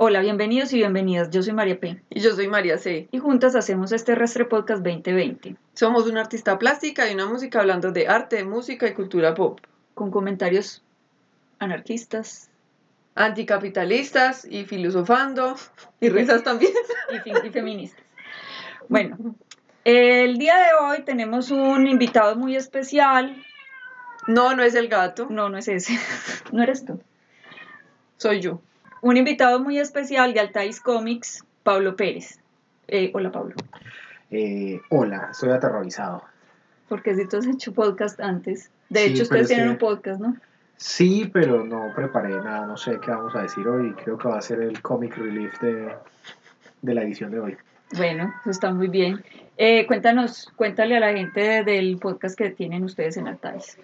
Hola, bienvenidos y bienvenidas. Yo soy María P. Y yo soy María C. Y juntas hacemos este Restre Podcast 2020. Somos una artista plástica y una música hablando de arte, música y cultura pop. Con comentarios anarquistas, Anticapitalistas y filosofando. Y risas también. y, y feministas. Bueno, el día de hoy tenemos un invitado muy especial. No, no es el gato. No, no es ese. No eres tú. Soy yo. Un invitado muy especial de Altais Comics, Pablo Pérez. Eh, hola, Pablo. Eh, hola, estoy aterrorizado. Porque si tú has hecho podcast antes. De Sí, hecho, ustedes es tienen que- un podcast, ¿no? Sí, pero no preparé nada, no sé qué vamos a decir hoy. Creo que va a ser el comic relief de, de la edición de hoy. Bueno, eso está muy bien. Eh, cuéntanos, cuéntale a la gente del podcast que tienen ustedes en Altais.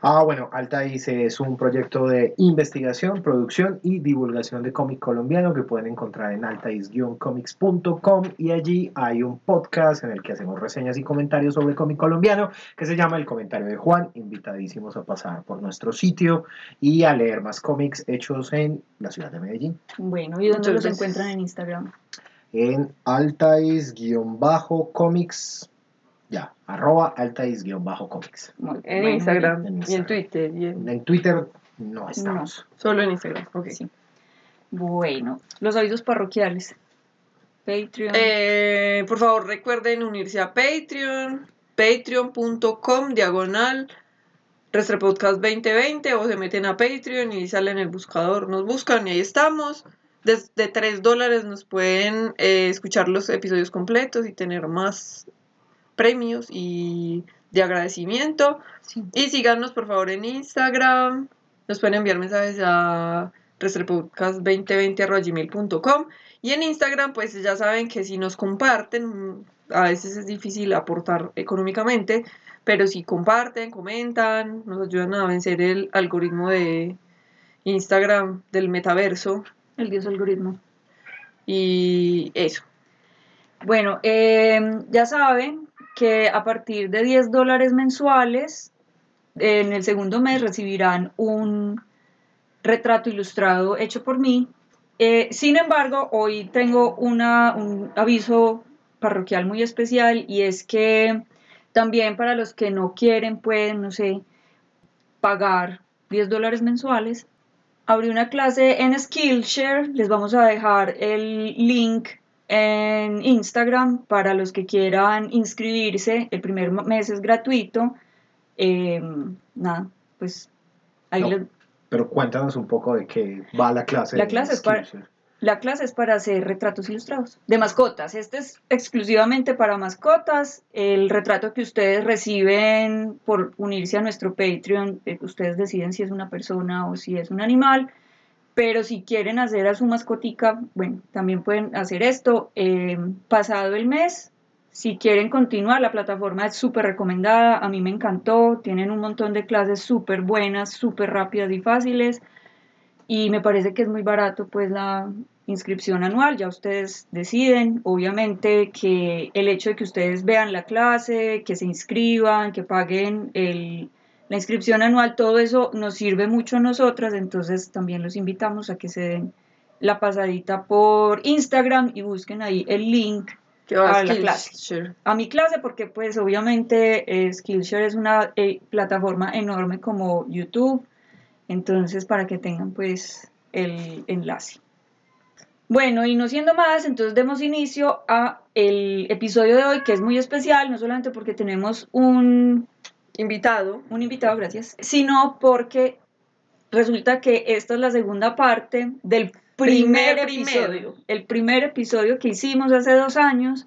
Ah, bueno, Altais es un proyecto de investigación, producción y divulgación de cómic colombiano que pueden encontrar en altais-comics.com y allí hay un podcast en el que hacemos reseñas y comentarios sobre cómic colombiano que se llama El Comentario de Juan. Invitadísimos a pasar por nuestro sitio y a leer más cómics hechos en la ciudad de Medellín. Bueno, ¿y dónde Muchas los gracias. encuentran en Instagram? En altais-comics, ya, arroba altais-comics. En bueno, Instagram en y en Instagram. Twitter. y en- En Twitter no estamos. Solo en Instagram. Ok. Sí. Bueno, los avisos parroquiales. Patreon. Eh, por favor, recuerden unirse a Patreon. Patreon.com diagonal Restrepodcast 2020 o se meten a Patreon y salen en el buscador. Nos buscan y ahí estamos. Desde 3 dólares nos pueden eh, escuchar los episodios completos y tener más premios y de agradecimiento. Sí. Y síganos por favor en Instagram. Nos pueden enviar mensajes a restrepodcast2020.gmail.com y en Instagram pues ya saben que si nos comparten, a veces es difícil aportar económicamente, pero si comparten, comentan, nos ayudan a vencer el algoritmo de Instagram del metaverso El dios algoritmo. y eso. Bueno, eh, ya saben que a partir de 10 dólares mensuales, en el segundo mes recibirán un retrato ilustrado hecho por mí. Eh, sin embargo, hoy tengo una- un aviso parroquial muy especial y es que también para los que no quieren, pueden, no sé, pagar 10 dólares mensuales, abrí una clase en Skillshare, les vamos a dejar el link en Instagram para los que quieran inscribirse. El primer mes es gratuito. Eh, nada, pues ahí No. les- Pero cuéntanos un poco de qué va la clase. La clase es para-. La clase es para hacer retratos ilustrados de mascotas. Este es exclusivamente para mascotas. El retrato que ustedes reciben por unirse a nuestro Patreon, eh, ustedes deciden si es una persona o si es un animal. Pero si quieren hacer a su mascotica, bueno, también pueden hacer esto. Eh, pasado el mes, si quieren continuar, la plataforma es súper recomendada. A mí me encantó. Tienen un montón de clases súper buenas, súper rápidas y fáciles y me parece que es muy barato pues la inscripción anual, ya ustedes deciden, obviamente que el hecho de que ustedes vean la clase, que se inscriban, que paguen el- la inscripción anual, todo eso nos sirve mucho a nosotras, entonces también los invitamos a que se den la pasadita por Instagram y busquen ahí el link a la clase. A mi clase porque pues obviamente eh, Skillshare es una eh, plataforma enorme como YouTube, entonces para que tengan pues el enlace. Bueno, y no siendo más, entonces demos inicio a el episodio de hoy que es muy especial, no solamente porque tenemos un, Invitado. un invitado, gracias, sino porque resulta que esta es la segunda parte del primer, Primer, primero. episodio, el primer episodio que hicimos hace dos años.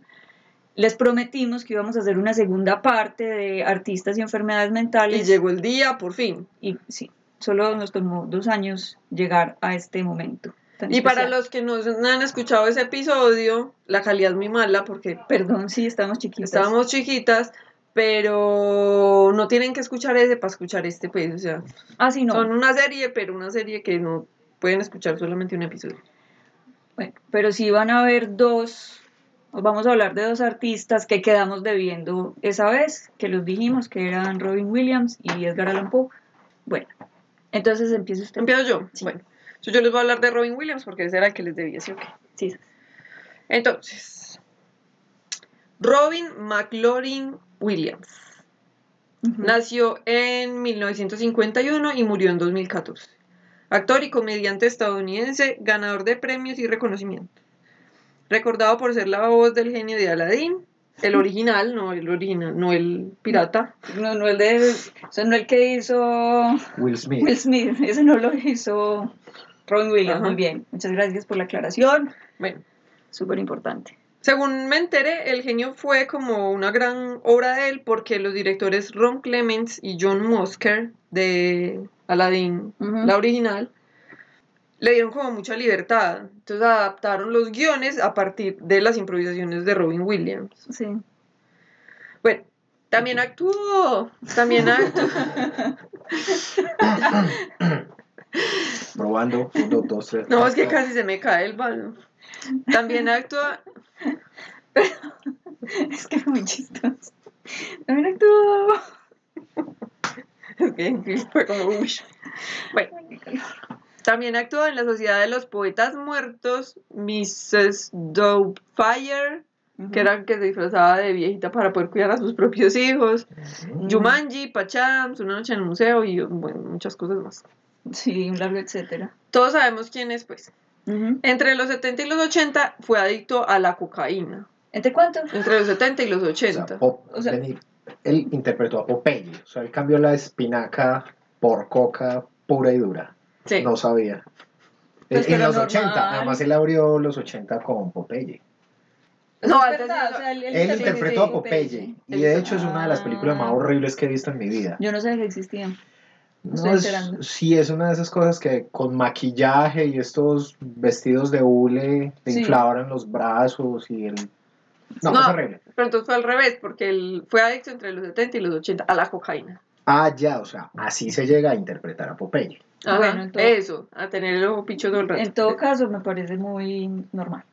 Les prometimos que íbamos a hacer una segunda parte de artistas y enfermedades Y mentales. llegó el día, por fin. Y sí, solo nos tomó dos años llegar a este momento. Y para los que no han escuchado ese episodio, la calidad es muy mala porque Perdón, sí, estamos chiquitos. estábamos chiquitas, pero no tienen que escuchar ese para escuchar este, pues, o sea, Ah, sí, no. son una serie, pero una serie que no pueden escuchar solamente un episodio. Bueno, pero sí van a haber dos, os vamos a hablar de dos artistas que quedamos debiendo esa vez, que los dijimos, que eran Robin Williams y Edgar Allan Poe. Bueno, entonces empieza usted. Empiezo yo. Sí. Bueno, yo les voy a hablar de Robin Williams porque ese era el que les debía, ¿sí o qué? Sí. Entonces, Robin McLaurin Williams nació en 1951 y murió en 2014. Actor y comediante estadounidense, ganador de premios y reconocimiento. Recordado por ser la voz del genio de Aladdin, el original, no el original, no el pirata. No, no el de. O sea, no el que hizo Will Smith. Will Smith. Ese no lo hizo Robin Williams. Ajá. Muy bien. Muchas gracias por la aclaración. Bueno, Súper importante. según me enteré, el genio fue como una gran obra de él porque los directores Ron Clements y John Musker de Aladdin, la original, le dieron como mucha libertad. Entonces adaptaron los guiones a partir de las improvisaciones de Robin Williams. Sí. Bueno, también actuó, también actuó, Probando. Uno, dos, tres. no, es que casi se me cae el balón. También actúa, Es que fue muy chistoso. También actuó. es que fue como, uy. Bueno, también actuó en la Sociedad de los Poetas Muertos, Mrs. Doubtfire, que era que se disfrazaba de viejita para poder cuidar a sus propios hijos, Jumanji, Pachams, Una noche en el museo y bueno, muchas cosas más. Sí, un largo etcétera. Todos sabemos quién es, pues. Entre los 70 y los 80 fue adicto a la cocaína. ¿Entre cuánto? Entre los 70 y los O sea, 80. Pop- O sea- él interpretó a Popeye. O sea, él cambió la espinaca por coca pura y dura. Sí. No sabía. Pues, en los normal. 80. Además, él abrió los 80 con Popeye. No, es antes o sea, él, Él interpretó a a Popeye. Y de hecho es una de las películas más Ah. horribles que he visto en mi vida. Yo no sabía que existían. No, es, sí, es una de esas cosas que con maquillaje y estos vestidos de hule le Sí. inflaban los brazos y el... No, No. es horrible. Pero entonces fue al revés, porque él fue adicto entre los 70 y los 80 a la cocaína. Ah, ya, o sea, así se llega a interpretar a Popeye. Ajá, Bueno, eso, a tener el ojo picho todo el rato. En todo caso, me parece muy normal.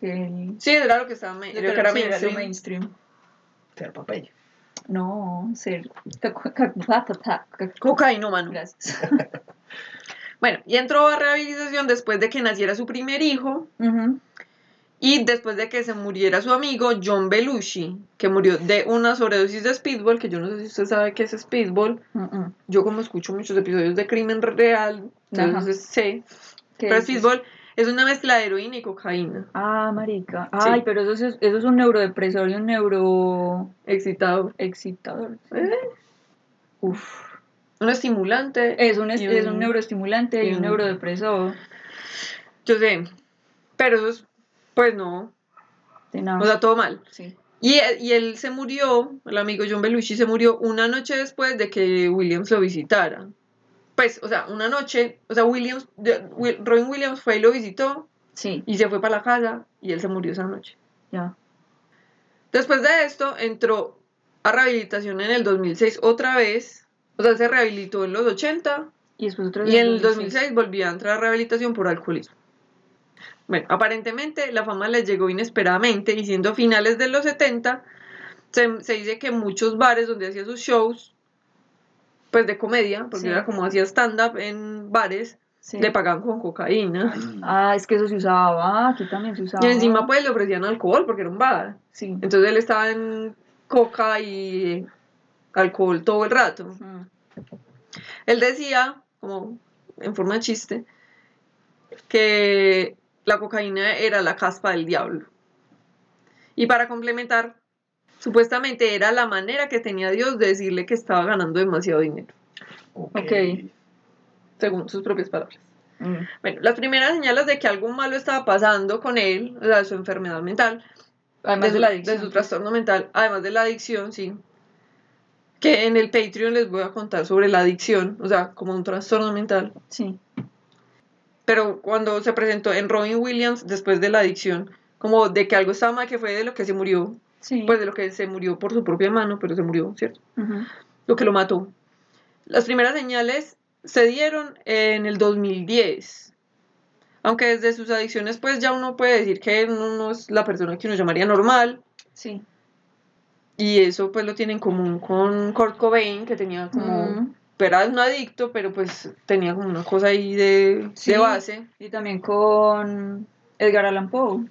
Que Sí, era lo que estaba lo que era mainstream. mainstream. Ser Popeye. No, ser. ca- ca- ca- ca- ca- ca- Cocainómano. Gracias. Bueno, y entró a rehabilitación después de que naciera su primer hijo Ujú. Y después de que se muriera su amigo John Belushi, que murió de una sobredosis de speedball, que yo no sé si usted sabe qué es speedball. Yo como escucho muchos episodios de crimen real, Ajá. entonces sé. ¿Qué Pero es? speedball es una mezcla de heroína y cocaína. Ah, marica. Sí. Ay, pero eso es, eso es un neurodepresor y un neuroexcitador. Excitado. ¿Eh? Uf. Un estimulante. Es un, es, un neuroestimulante y y un- neurodepresor. Yo sé. Pero eso es, pues no. De nada. O sea, todo mal. sí. Y, él- y él se murió, el amigo John Belushi se murió una noche después de que Williams lo visitara. Pues, o sea, una noche, o sea, Williams, Will- Robin Williams fue y lo visitó Sí, y se fue para la casa y él se murió esa noche. ya. Después de esto, entró a rehabilitación en el 2006 otra vez. O sea, se rehabilitó en los 80 Y después otra vez. y en el 2006 volvió a entrar a rehabilitación por alcoholismo. Bueno, aparentemente la fama le llegó inesperadamente y siendo finales de los 70, se, se dice que muchos bares donde hacía sus shows, pues de comedia, porque Sí. era como hacía stand-up en bares, Sí. le pagaban con cocaína. Ay, Ah, es que eso se usaba. Aquí también se usaba. Y encima pues le ofrecían alcohol porque era un bar. Sí. Entonces él estaba en coca y alcohol todo el rato. Mm. Él decía, como en forma de chiste, que la cocaína era la caspa del diablo. Y para complementar, supuestamente era la manera que tenía Dios de decirle que estaba ganando demasiado dinero, ok. Ok. según sus propias palabras. Mm. Bueno, las primeras señales de que algo malo estaba pasando con él, o sea, de su enfermedad mental, Además de de, la de adicción. su trastorno mental, además de la adicción, sí. Que en el Patreon les voy a contar sobre la adicción, o sea, como un trastorno mental. Sí. Pero cuando se presentó en Robin Williams, después de la adicción, como de que algo estaba mal, que fue de lo que se murió, Sí. pues de lo que se murió por su propia mano, pero se murió, ¿cierto? Lo que lo mató. Las primeras señales se dieron en el 2010. Aunque desde sus adicciones, pues ya uno puede decir que uno no es la persona que uno llamaría normal. Sí. Y eso pues lo tiene en común con Kurt Cobain, que tenía como. Era un adicto, pero pues tenía como una cosa ahí de, Sí. de base. Y también con Edgar Allan Poe,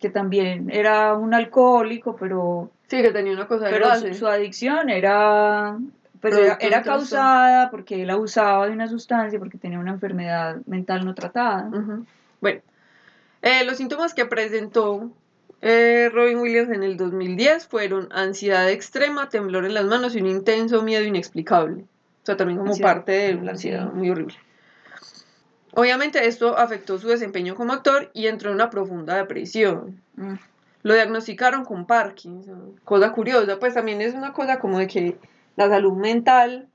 que también era un alcohólico, pero, Sí, que tenía una cosa de pero base. su, su adicción era, pues era, causada porque él abusaba de una sustancia, porque tenía una enfermedad mental no tratada. Bueno, eh, los síntomas que presentó eh, Robin Williams en el 2010 fueron ansiedad extrema, temblor en las manos y un intenso miedo inexplicable. O sea, también como Ansiedad. parte de la ansiedad, Sí. muy horrible. Obviamente esto afectó su desempeño como actor y entró en una profunda depresión. Mm. Lo diagnosticaron con Parkinson. Cosa curiosa, pues también es una cosa como de que la salud mental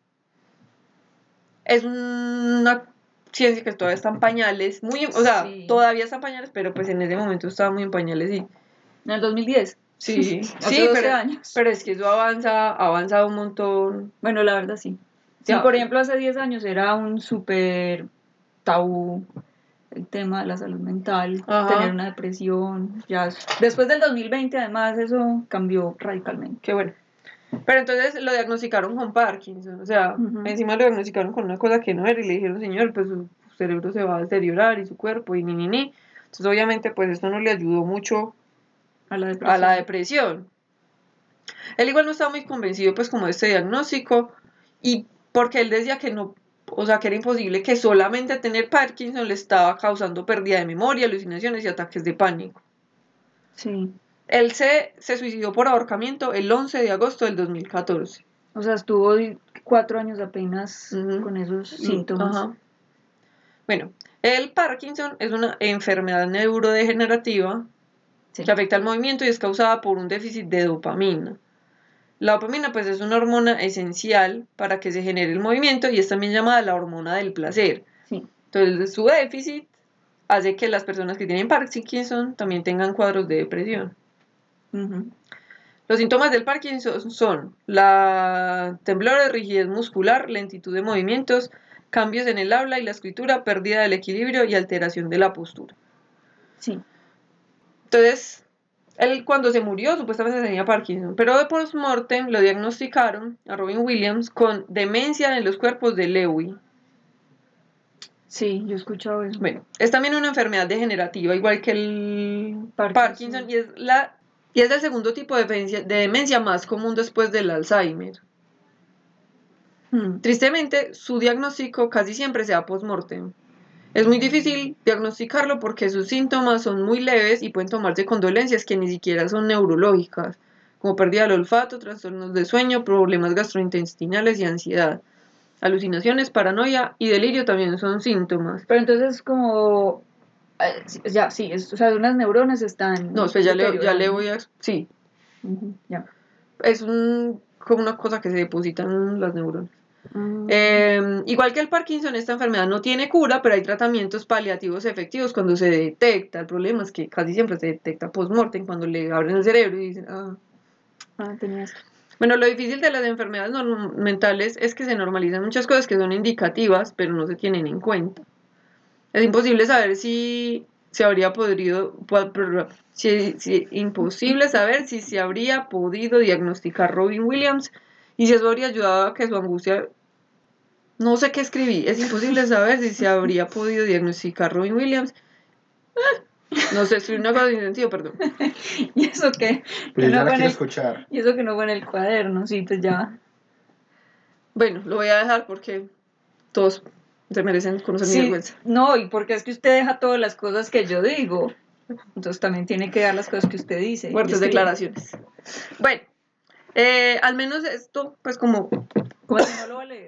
es una ciencia que todavía está en pañales, muy, o sea, Sí. todavía está en pañales, pero pues en ese momento estaba muy en pañales y En el 2010. sí, sí, 12 pero, años. pero es que eso avanza, ha avanzado un montón. Bueno, la verdad sí. Sí, Ya. por ejemplo, hace 10 años era un súper tabú el tema de la salud mental, Ajá. tener una depresión. Ya, después del 2020, además, eso cambió radicalmente. Qué bueno. Pero entonces lo diagnosticaron con Parkinson, o sea, encima lo diagnosticaron con una cosa que no era y le dijeron, señor, pues su cerebro se va a deteriorar y su cuerpo y ni ni ni. Entonces obviamente pues esto no le ayudó mucho A la depresión. a la depresión. Él igual no estaba muy convencido pues como de este diagnóstico y porque él decía que no, o sea, que era imposible que solamente tener Parkinson le estaba causando pérdida de memoria, alucinaciones y ataques de pánico. Sí. Él se, se suicidó por ahorcamiento el 11 de agosto del 2014. O sea, estuvo cuatro años apenas con esos Mm, síntomas. ajá. Bueno, el Parkinson es una enfermedad neurodegenerativa Sí. que afecta al movimiento y es causada por un déficit de dopamina. La dopamina pues es una hormona esencial para que se genere el movimiento y es también llamada la hormona del placer. Sí. Entonces su déficit hace que las personas que tienen Parkinson también tengan cuadros de depresión. Los síntomas del Parkinson son la temblor de rigidez muscular, lentitud de movimientos, cambios en el habla y la escritura, pérdida del equilibrio y alteración de la postura. Sí. Entonces, él cuando se murió supuestamente tenía Parkinson, pero de post-mortem lo diagnosticaron a Robin Williams con demencia en los cuerpos de Lewy. Sí, yo he escuchado eso. Bueno, es también una enfermedad degenerativa, igual que el Parkinson. Parkinson, y es la y es el segundo tipo de demencia, de demencia más común después del Alzheimer. Mm. Tristemente, su diagnóstico casi siempre se da post-mortem. Es muy difícil diagnosticarlo porque sus síntomas son muy leves y pueden tomarse con dolencias que ni siquiera son neurológicas, como pérdida del olfato, trastornos de sueño, problemas gastrointestinales y ansiedad. Alucinaciones, paranoia y delirio también son síntomas. Pero entonces como... eh, Ya, sí, es- o sea, unas neuronas están... No, pues ya le, ya le deteriorando. voy a... Sí, ya. es un, como una cosa que se deposita en las neuronas. Mm. Eh, igual que el Parkinson, esta enfermedad no tiene cura, pero hay tratamientos paliativos efectivos cuando se detecta. El problema es que casi siempre se detecta post-mortem, cuando le abren el cerebro y dicen, ah. Ah, tenías. Bueno, lo difícil de las enfermedades mentales es que se normalizan muchas cosas que son indicativas, pero no se tienen en cuenta. Es imposible saber si se habría podido, si, si- imposible saber si se habría podido diagnosticar Robin Williams y si eso habría ayudado a que su angustia, no sé qué escribí, es imposible saber si se habría podido diagnosticar Robin Williams. Ah, No sé, escribí una cosa sin sentido, perdón. ¿Y eso? Pero Que yo no la fue en quiero el- escuchar. Y eso que no fue en el cuaderno, sí, pues ya. Bueno, lo voy a dejar porque todos se merecen conocer mi vergüenza. no, y porque es que usted deja todas las cosas que yo digo. Entonces también tiene que dar las cosas que usted dice. Fuertes declaraciones. Bueno, eh, al menos esto, pues como, ¿Cómo si no lo va a leer?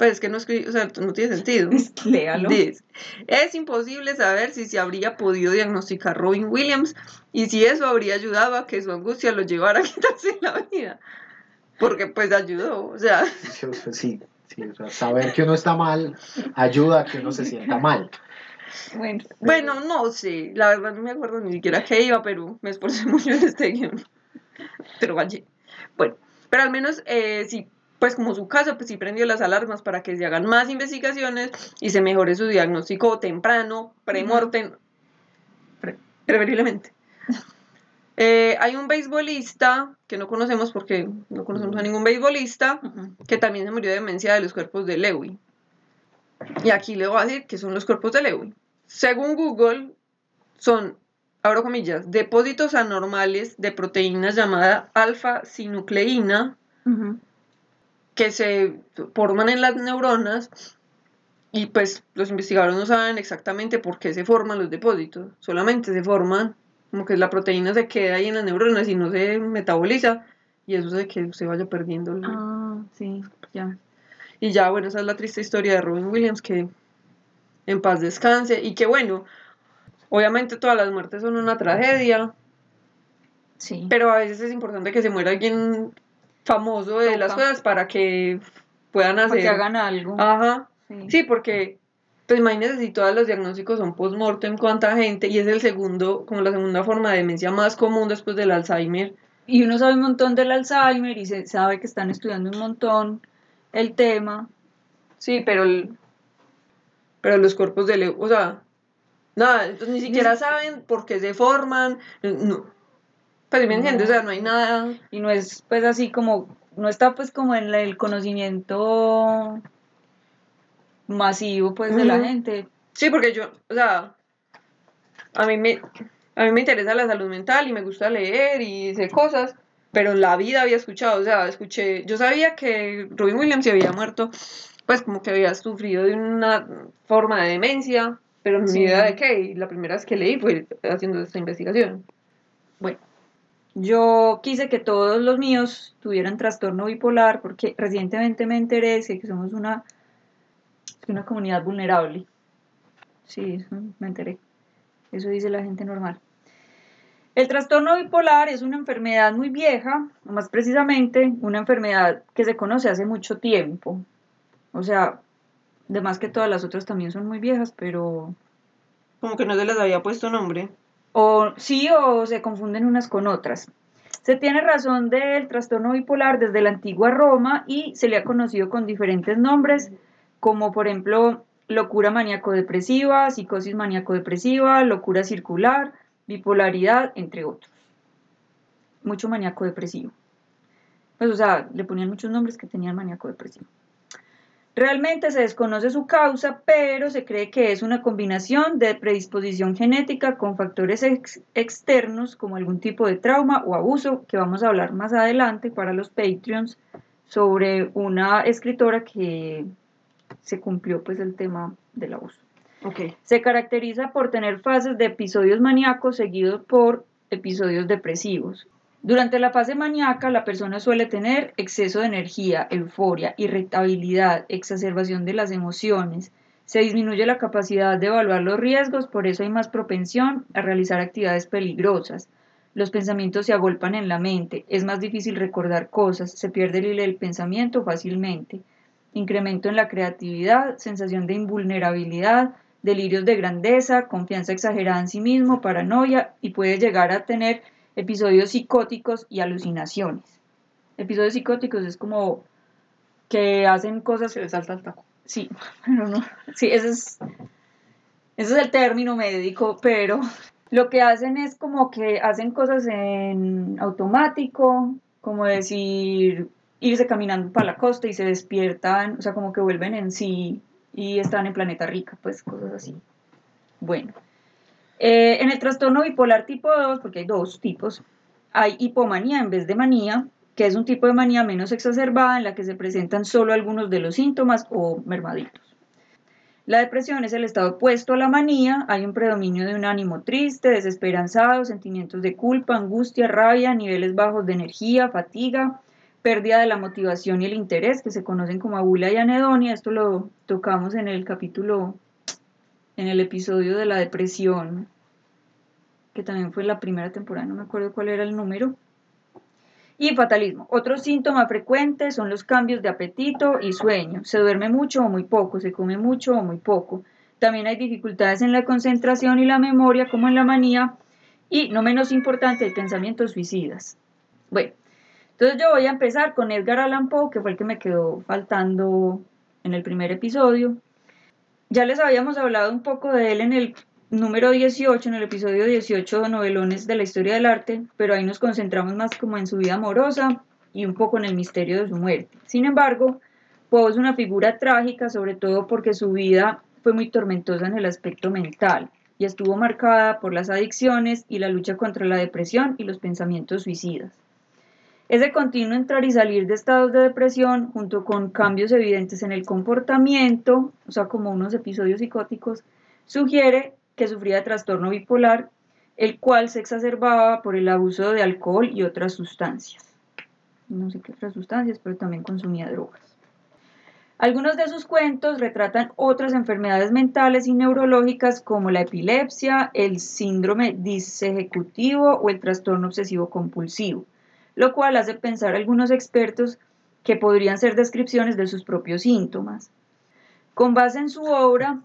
Pues es que no escribí, o sea, no tiene sentido. Léalo. Dice, es imposible saber si se habría podido diagnosticar Robin Williams y si eso habría ayudado a que su angustia lo llevara a quitarse la vida. Porque pues ayudó, o sea, Sí, o sea, sí, sí, o sea, saber que uno está mal ayuda a que uno se sienta mal. Bueno, bueno, no sé, la verdad no me acuerdo ni siquiera qué iba, pero me esforcé mucho en este guion. Pero vaya. Bueno, pero al menos eh, sí, pues como su caso, pues sí prendió las alarmas para que se hagan más investigaciones y se mejore su diagnóstico temprano, premortem, pre- preferiblemente. Eh, hay un beisbolista que no conocemos porque no conocemos a ningún beisbolista que también se murió de demencia de los cuerpos de Lewy. Y aquí le voy a decir que son los cuerpos de Lewy. Según Google, son, abro comillas, depósitos anormales de proteínas llamada alfa-sinucleína. Que se forman en las neuronas y pues los investigadores no saben exactamente por qué se forman los depósitos, solamente se forman como que la proteína se queda ahí en las neuronas y no se metaboliza y eso hace que se vaya perdiendo. el- Ah, sí, ya. Y ya, bueno, esa es la triste historia de Robin Williams, que en paz descanse y que bueno, obviamente todas las muertes son una tragedia, Sí. pero a veces es importante que se muera alguien famoso de las cosas para que puedan hacer... Para que hagan algo. Ajá. Sí. Sí, porque, pues imagínense si todos los diagnósticos son post-mortem, cuánta gente, y es el segundo, como la segunda forma de demencia más común después del Alzheimer. Y uno sabe un montón del Alzheimer y se sabe que están estudiando un montón el tema. Sí, pero el, pero los cuerpos de Leo, o sea, nada, entonces ni siquiera saben por qué se forman, no. Pues me entiendes, o sea, no hay nada. Y no es pues así como, no está pues como en el conocimiento masivo pues de la gente. Sí, porque yo, o sea, a mí me, a mí me interesa la salud mental y me gusta leer y hacer cosas, pero la vida había escuchado, o sea, escuché, yo sabía que Robin Williams se había muerto, pues como que había sufrido de una forma de demencia, pero Sí. ni idea de qué, y la primera vez que leí fue haciendo esta investigación. Bueno, yo quise que todos los míos tuvieran trastorno bipolar porque recientemente me enteré de que somos una, una comunidad vulnerable. Sí, eso me enteré. Eso dice la gente normal. El trastorno bipolar es una enfermedad muy vieja, o más precisamente una enfermedad que se conoce hace mucho tiempo. O sea, de más que todas las otras también son muy viejas, pero Como que no se les había puesto nombre. O sí o se confunden unas con otras. Se tiene razón del trastorno bipolar desde la antigua Roma y se le ha conocido con diferentes nombres, como por ejemplo locura maníaco-depresiva, psicosis maníaco-depresiva, locura circular, bipolaridad, entre otros. Mucho maníaco-depresivo. Pues o sea, le ponían muchos nombres que tenían maníaco-depresivo. Realmente se desconoce su causa, pero se cree que es una combinación de predisposición genética con factores ex- externos como algún tipo de trauma o abuso, que vamos a hablar más adelante para los Patreons, sobre una escritora que se cumplió pues el tema del abuso. Ok. Se caracteriza por tener fases de episodios maníacos seguidos por episodios depresivos. Durante la fase maníaca, la persona suele tener exceso de energía, euforia, irritabilidad, exacerbación de las emociones. Se disminuye la capacidad de evaluar los riesgos, por eso hay más propensión a realizar actividades peligrosas. Los pensamientos se agolpan en la mente, es más difícil recordar cosas, se pierde el hilo del pensamiento fácilmente. Incremento en la creatividad, sensación de invulnerabilidad, delirios de grandeza, confianza exagerada en sí mismo, paranoia y puede llegar a tener episodios psicóticos y alucinaciones. Episodios psicóticos es como que hacen cosas Se le salta el taco. Sí, pero no. Sí, ese es, ese es el término médico, pero lo que hacen es como que hacen cosas en automático, como decir, irse caminando para la costa y se despiertan, o sea, como que vuelven en sí y están en planeta rica, pues cosas así. Bueno, eh, en el trastorno bipolar tipo 2, porque hay dos tipos, hay hipomanía en vez de manía, que es un tipo de manía menos exacerbada en la que se presentan solo algunos de los síntomas o mermaditos. La depresión es el estado opuesto a la manía, hay un predominio de un ánimo triste, desesperanzado, sentimientos de culpa, angustia, rabia, niveles bajos de energía, fatiga, pérdida de la motivación y el interés, que se conocen como abula y anedonia, esto lo tocamos en el capítulo, en el episodio de la depresión, que también fue la primera temporada, no me acuerdo cuál era el número. Y fatalismo. Otro síntoma frecuente son los cambios de apetito y sueño. Se duerme mucho o muy poco, se come mucho o muy poco. También hay dificultades en la concentración y la memoria, como en la manía. Y, no menos importante, hay pensamientos suicidas. Bueno, entonces yo voy a empezar con Edgar Allan Poe, que fue el que me quedó faltando en el primer episodio. Ya les habíamos hablado un poco de él en el número 18, en el episodio 18 de Novelones de la Historia del Arte, pero ahí nos concentramos más como en su vida amorosa y un poco en el misterio de su muerte. Sin embargo, Poe es una figura trágica, sobre todo porque su vida fue muy tormentosa en el aspecto mental y estuvo marcada por las adicciones y la lucha contra la depresión y los pensamientos suicidas. Ese continuo entrar y salir de estados de depresión, junto con cambios evidentes en el comportamiento, o sea, como unos episodios psicóticos, sugiere que sufría de trastorno bipolar, el cual se exacerbaba por el abuso de alcohol y otras sustancias. No sé qué otras sustancias, pero también consumía drogas. Algunos de sus cuentos retratan otras enfermedades mentales y neurológicas como la epilepsia, el síndrome disejecutivo o el trastorno obsesivo compulsivo, lo cual hace pensar a algunos expertos que podrían ser descripciones de sus propios síntomas. Con base en su obra,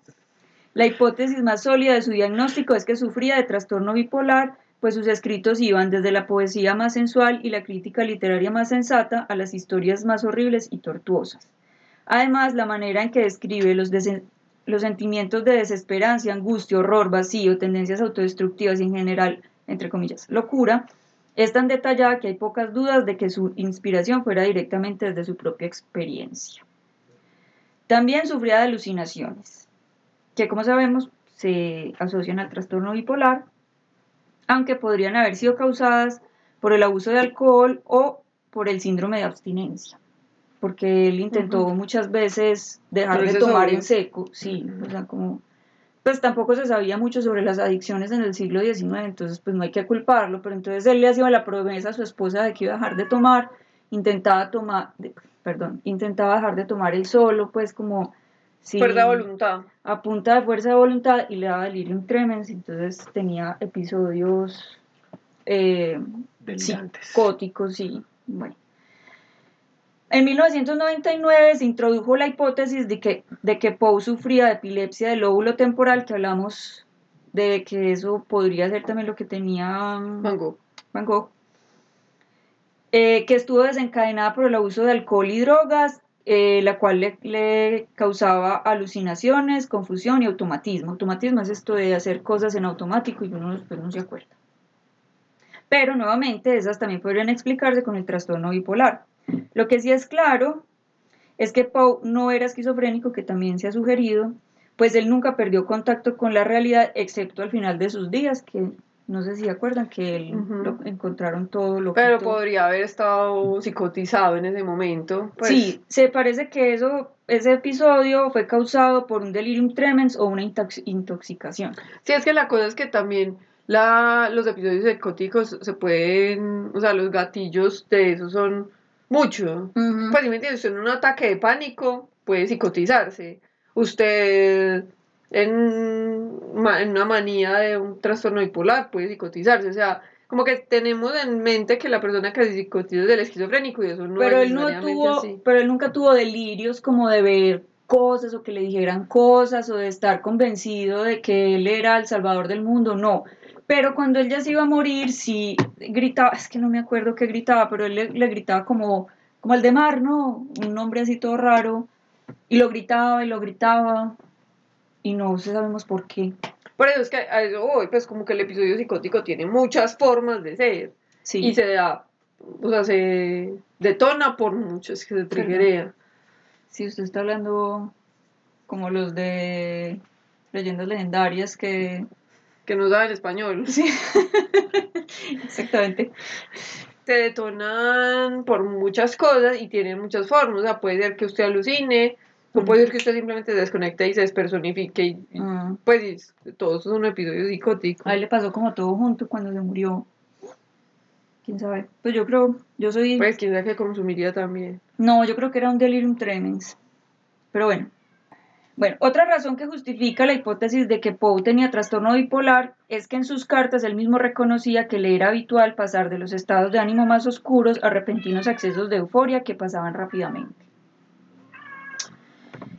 la hipótesis más sólida de su diagnóstico es que sufría de trastorno bipolar, pues sus escritos iban desde la poesía más sensual y la crítica literaria más sensata a las historias más horribles y tortuosas. Además, la manera en que describe los, los sentimientos de desesperanza, angustia, horror, vacío, tendencias autodestructivas y en general, entre comillas, locura, es tan detallada que hay pocas dudas de que su inspiración fuera directamente desde su propia experiencia. También sufría de alucinaciones que como sabemos se asocian al trastorno bipolar, aunque podrían haber sido causadas por el abuso de alcohol o por el síndrome de abstinencia, porque él intentó muchas veces dejar de tomar en seco, sí, o sea, como, pues tampoco se sabía mucho sobre las adicciones en el siglo XIX, entonces pues no hay que culparlo, pero entonces él le hacía la promesa a su esposa de que iba a dejar de tomar, intentaba tomar, perdón, intentaba dejar de tomar él solo, pues como fuerza de voluntad. A punta de fuerza de voluntad y le daba delirium tremens, entonces tenía episodios eh, psicóticos, sí. Bueno. En 1999 se introdujo la hipótesis de que, de que Poe sufría de epilepsia del lóbulo temporal, que hablamos de que eso podría ser también lo que tenía Van Gogh. Van Gogh eh, que estuvo desencadenada por el abuso de alcohol y drogas eh, la cual le, causaba alucinaciones, confusión y automatismo. Automatismo es esto de hacer cosas en automático y uno después no se acuerda. Pero nuevamente esas también podrían explicarse con el trastorno bipolar. Lo que sí es claro es que Poe no era esquizofrénico, que también se ha sugerido, pues él nunca perdió contacto con la realidad excepto al final de sus días, que no sé si acuerdan que él lo encontraron todo lo Pero podría haber estado psicotizado en ese momento. Pues. Sí, se parece que eso, ese episodio fue causado por un delirium tremens o una intoxicación. Sí, es que la cosa es que también la, los episodios psicóticos se pueden, o sea, los gatillos de eso son mucho. Pues si me entiendes, usted en un ataque de pánico puede psicotizarse. Usted en, una manía de un trastorno bipolar, puede psicotizarse, o sea, como que tenemos en mente que la persona que se psicotiza es del esquizofrénico y eso no pero es él no tuvo, Pero él nunca tuvo delirios como de ver cosas o que le dijeran cosas o de estar convencido de que él era el salvador del mundo, no. Pero cuando él ya se iba a morir, sí gritaba, es que no me acuerdo qué gritaba, pero él le, le gritaba como, como el de Mar, ¿no? Un nombre así todo raro. Y lo gritaba y lo gritaba y no sabemos por qué. Por eso es que a eso voy, pues como que el episodio psicótico tiene muchas formas de ser. Sí. Y se da, o sea, se detona por muchos que se triggerea. Sí, usted está hablando como los de leyendas legendarias que... Que no saben español. Sí, exactamente. Se detonan por muchas cosas y tienen muchas formas. O sea, puede ser que usted alucine, no puede ser que usted simplemente se desconecte y se despersonifique y, mm. pues todo eso es un episodio psicótico. A él le pasó como todo junto cuando se murió. ¿Quién sabe? Pues yo creo, yo soy... Pues quién sabe que consumiría también. No, yo creo que era un delirium tremens. Pero bueno. Bueno, otra razón que justifica la hipótesis de que Poe tenía trastorno bipolar es que en sus cartas él mismo reconocía que le era habitual pasar de los estados de ánimo más oscuros a repentinos accesos de euforia que pasaban rápidamente.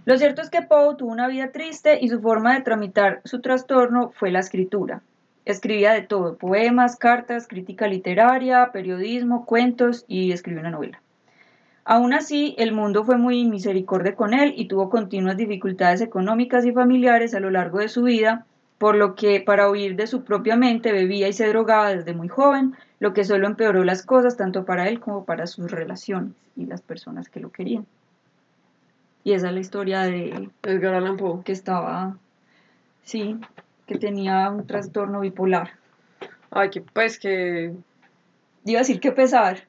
Lo cierto es que Poe tuvo una vida triste y su forma de tramitar su trastorno fue la escritura. Escribía de todo, poemas, cartas, crítica literaria, periodismo, cuentos y escribió una novela. Aún así, el mundo fue muy misericordia con él y tuvo continuas dificultades económicas y familiares a lo largo de su vida, por lo que para huir de su propia mente bebía y se drogaba desde muy joven, lo que solo empeoró las cosas tanto para él como para sus relaciones y las personas que lo querían. Y esa es la historia de Edgar Allan Poe. que estaba, sí, que tenía un trastorno bipolar. Ay, que pues que. Iba a decir que pesar.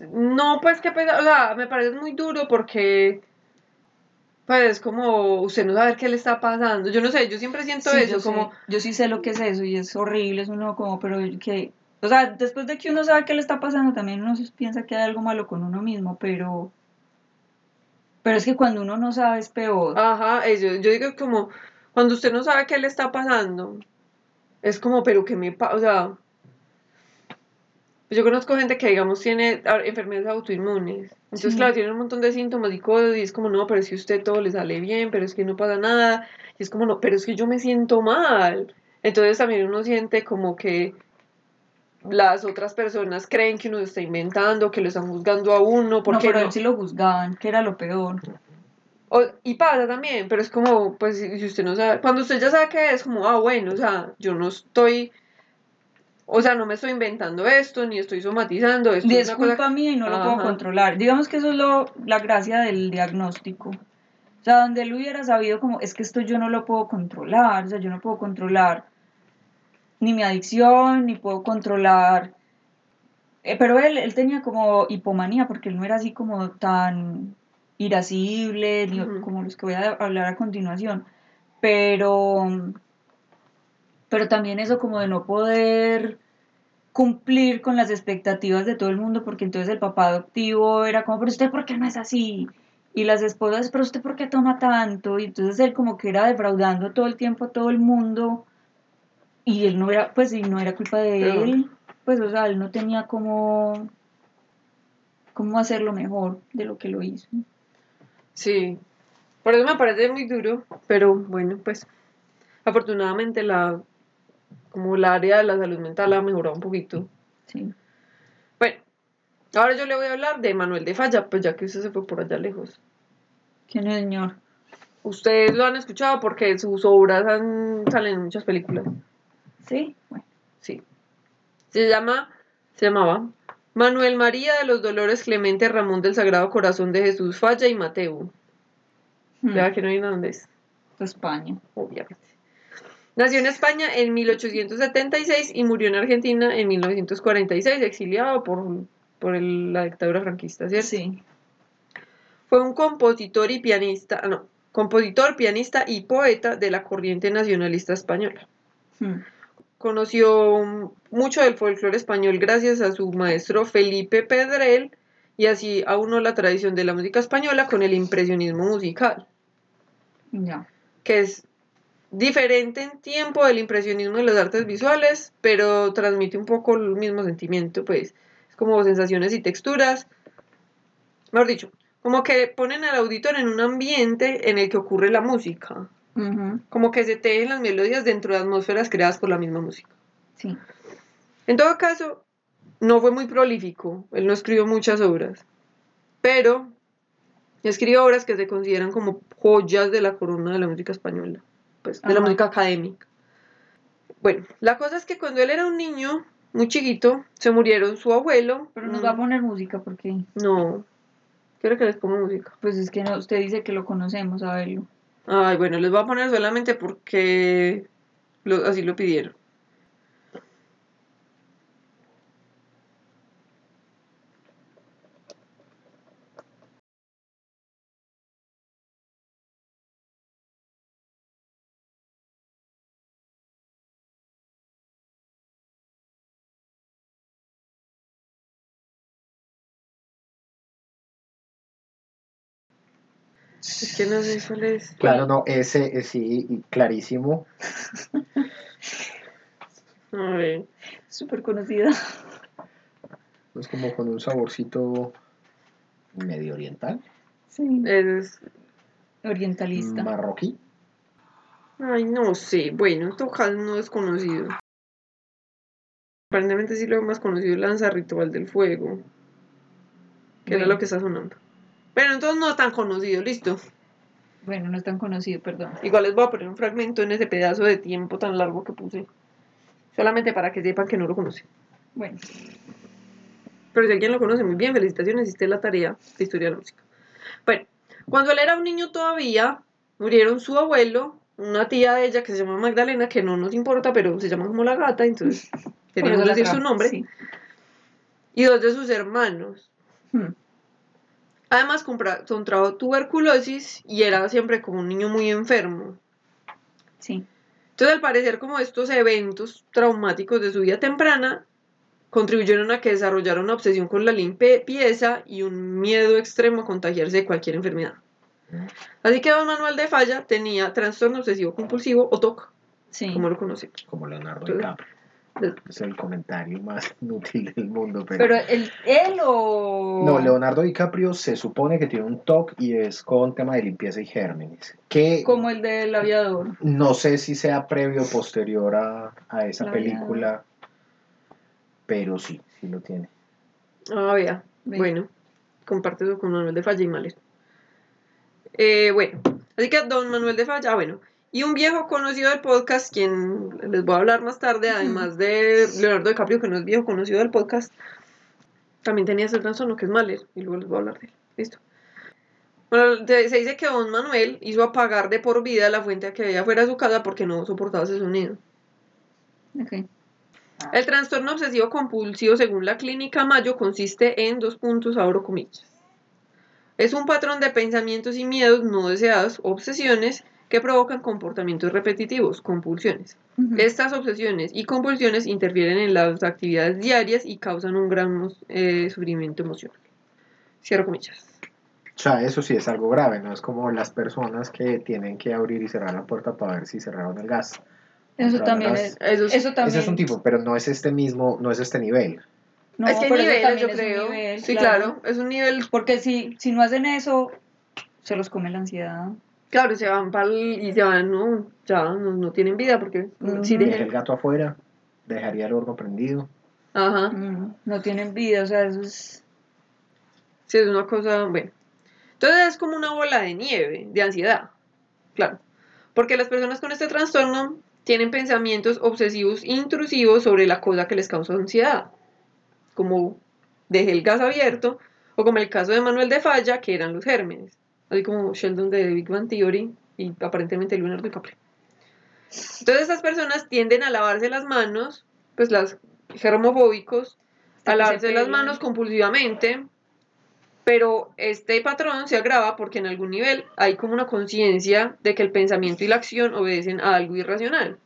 No, pues que pesa- o sea, me parece muy duro porque. Pues es como usted no sabe qué le está pasando. Yo no sé, yo siempre siento Sí, eso, yo, sé. como. yo sí sé lo que es eso y es horrible, es uno como, pero que, o sea, después de que uno sabe qué le está pasando, también uno se piensa que hay algo malo con uno mismo, pero, pero es que cuando uno no sabe es peor. Ajá, eso. Yo digo como. Cuando usted no sabe qué le está pasando, es como, pero que me. O sea. Yo conozco gente que, digamos, tiene enfermedades autoinmunes. Entonces, Sí. claro, tiene un montón de síntomas y cosas, y es como, no, pero es que a usted todo le sale bien, pero es que no pasa nada. Y es como, no, pero es que yo me siento mal. Entonces, también uno siente como que las otras personas creen que uno está inventando, que lo están juzgando a uno, no, porque pero no. sí lo juzgaban, que era lo peor. O- y pasa también, pero es como, pues, si usted no sabe, cuando usted ya sabe que es como, ah, bueno, o sea, yo no estoy, o sea, no me estoy inventando esto, ni estoy somatizando esto. Y es una cosa mía y no lo puedo controlar. Digamos que eso es lo, la gracia del diagnóstico. O sea, donde él hubiera sabido como, es que esto yo no lo puedo controlar, o sea, yo no puedo controlar ni mi adicción, ni puedo controlar... eh, pero él, él tenía como hipomanía, porque él no era así como tan irascible, ni como los que voy a hablar a continuación. Pero, pero también eso como de no poder cumplir con las expectativas de todo el mundo, porque entonces el papá adoptivo era como, pero usted por qué no es así? Y las esposas, pero usted por qué toma tanto? Y entonces él como que era defraudando todo el tiempo a todo el mundo y él no era, pues y no era culpa de Pero- él, pues o sea, él no tenía cómo, cómo hacerlo mejor de lo que lo hizo. Sí, por eso me parece muy duro, pero bueno, pues, afortunadamente la, como el área de la salud mental ha mejorado un poquito. Sí. Bueno, ahora yo le voy a hablar de Manuel de Falla, pues ya que usted se fue por allá lejos. ¿Quién es el señor? Ustedes lo han escuchado porque sus obras han, salen en muchas películas. Sí, bueno. Sí. Se llama, se llamaba Manuel María de los Dolores Clemente Ramón del Sagrado Corazón de Jesús Falla y Mateo. Hmm, Ya que no hay dónde es, España. obviamente. Nació en España en 1876 y murió en Argentina en 1946, exiliado por, por el- la dictadura franquista, ¿cierto? Sí. Fue un compositor y pianista, no, compositor, pianista y poeta de la corriente nacionalista española. Hmm. Conoció mucho del folclore español gracias a su maestro Felipe Pedrel y así aunó la tradición de la música española con el impresionismo musical, Ya. que es diferente en tiempo del impresionismo de las artes visuales, pero transmite un poco el mismo sentimiento, pues es como sensaciones y texturas. Mejor dicho, como que ponen al auditor en un ambiente en el que ocurre la música, como que se tejen las melodías dentro de atmósferas creadas por la misma música. Sí. En todo caso, no fue muy prolífico, él no escribió muchas obras, pero escribió obras que se consideran como joyas de la corona de la música española, pues de la música académica. Bueno, la cosa es que cuando él era un niño, muy chiquito, se murieron su abuelo. Pero nos mm, va a poner música porque, No, quiero que les ponga música. pues es que no, usted dice que lo conocemos, a verlo. Ay, bueno, les voy a poner solamente porque lo- así lo pidieron. Es que no sé cuál es. Claro, no, ese eh, sí, y clarísimo. A ver. Súper conocida. Es como con un saborcito medio oriental, Sí. Es, Orientalista. marroquí. Ay, no sé. Bueno, caso no es conocido. Aparentemente sí lo más conocido Lanza Ritual del Fuego. Que era lo que está sonando. Pero entonces no tan conocido, listo. Bueno, no es tan conocido, perdón. Igual les voy a poner un fragmento en ese pedazo de tiempo tan largo que puse. Solamente para que sepan que no lo conocen. Bueno, Pero si alguien lo conoce muy bien, felicitaciones, hiciste la tarea de historia de la música. Bueno, cuando él era un niño todavía, murieron su abuelo, una tía de ella que se llama Magdalena, que no nos importa, pero se llama como la gata, entonces queríamos decir su nombre, sí. y dos de sus hermanos. Hmm. Además, compra- contrajo tuberculosis y era siempre como un niño muy enfermo. Sí. Entonces, al parecer, como estos eventos traumáticos de su vida temprana contribuyeron a que desarrollara una obsesión con la limpieza y un miedo extremo a contagiarse de cualquier enfermedad. Así que don Manuel de Falla tenía trastorno obsesivo compulsivo o TOC, Sí. como lo conocemos. Como Leonardo DiCaprio. Es el comentario más inútil del mundo. Pero, Pero él, él o. no, Leonardo DiCaprio se supone que tiene un TOC y es con tema de limpieza y gérmenes. Que Como el del aviador. no sé si sea previo o posterior a, a esa La película, pero sí, sí lo tiene. Ah, vea. Ve. Bueno, comparte eso con Manuel de Falla y Maler. Eh, bueno, así que don Manuel de Falla, ah, bueno. Y un viejo conocido del podcast, quien les voy a hablar más tarde, además de Leonardo DiCaprio, que no es viejo conocido del podcast, también tenía ese trastorno que es Mahler, y luego les voy a hablar de él. Listo. Bueno, se dice que don Manuel hizo apagar de por vida la fuente que había fuera de su casa porque no soportaba ese sonido. Ok. El trastorno obsesivo compulsivo, según la clínica Mayo, consiste en dos puntos, abro comillas. Es un patrón de pensamientos y miedos no deseados, obsesiones, que provocan comportamientos repetitivos, compulsiones. Estas obsesiones y compulsiones interfieren en las actividades diarias y causan un gran eh, sufrimiento emocional. Cierro comillas. O sea, eso sí es algo grave, no es como las personas que tienen que abrir y cerrar la puerta para ver si cerraron el gas. Eso también es. Eso es- Eso también. Ese es un tipo, pero no es este mismo, no es este nivel. No, es que hay eso niveles, yo creo. nivel, sí, claro. es un nivel Porque si, si no hacen eso, se los come la ansiedad. Claro, se van para y se van, no, ya no, no tienen vida porque si Deja dejan- el gato afuera, dejaría el horno prendido. Ajá, no tienen vida, o sea, eso es. sí es una cosa, bueno. Entonces es como una bola de nieve, de ansiedad, claro. Porque las personas con este trastorno tienen pensamientos obsesivos intrusivos sobre la cosa que les causa ansiedad. Como dejé el gas abierto, o como el caso de Manuel de Falla, que eran los gérmenes. Así como Sheldon de Big Bang Theory y aparentemente Leonardo DiCaprio. Entonces estas personas tienden a lavarse las manos, pues las germofóbicos, a lavarse se las manos compulsivamente, pero este patrón se agrava porque en algún nivel hay como una conciencia de que el pensamiento y la acción obedecen a algo irracional.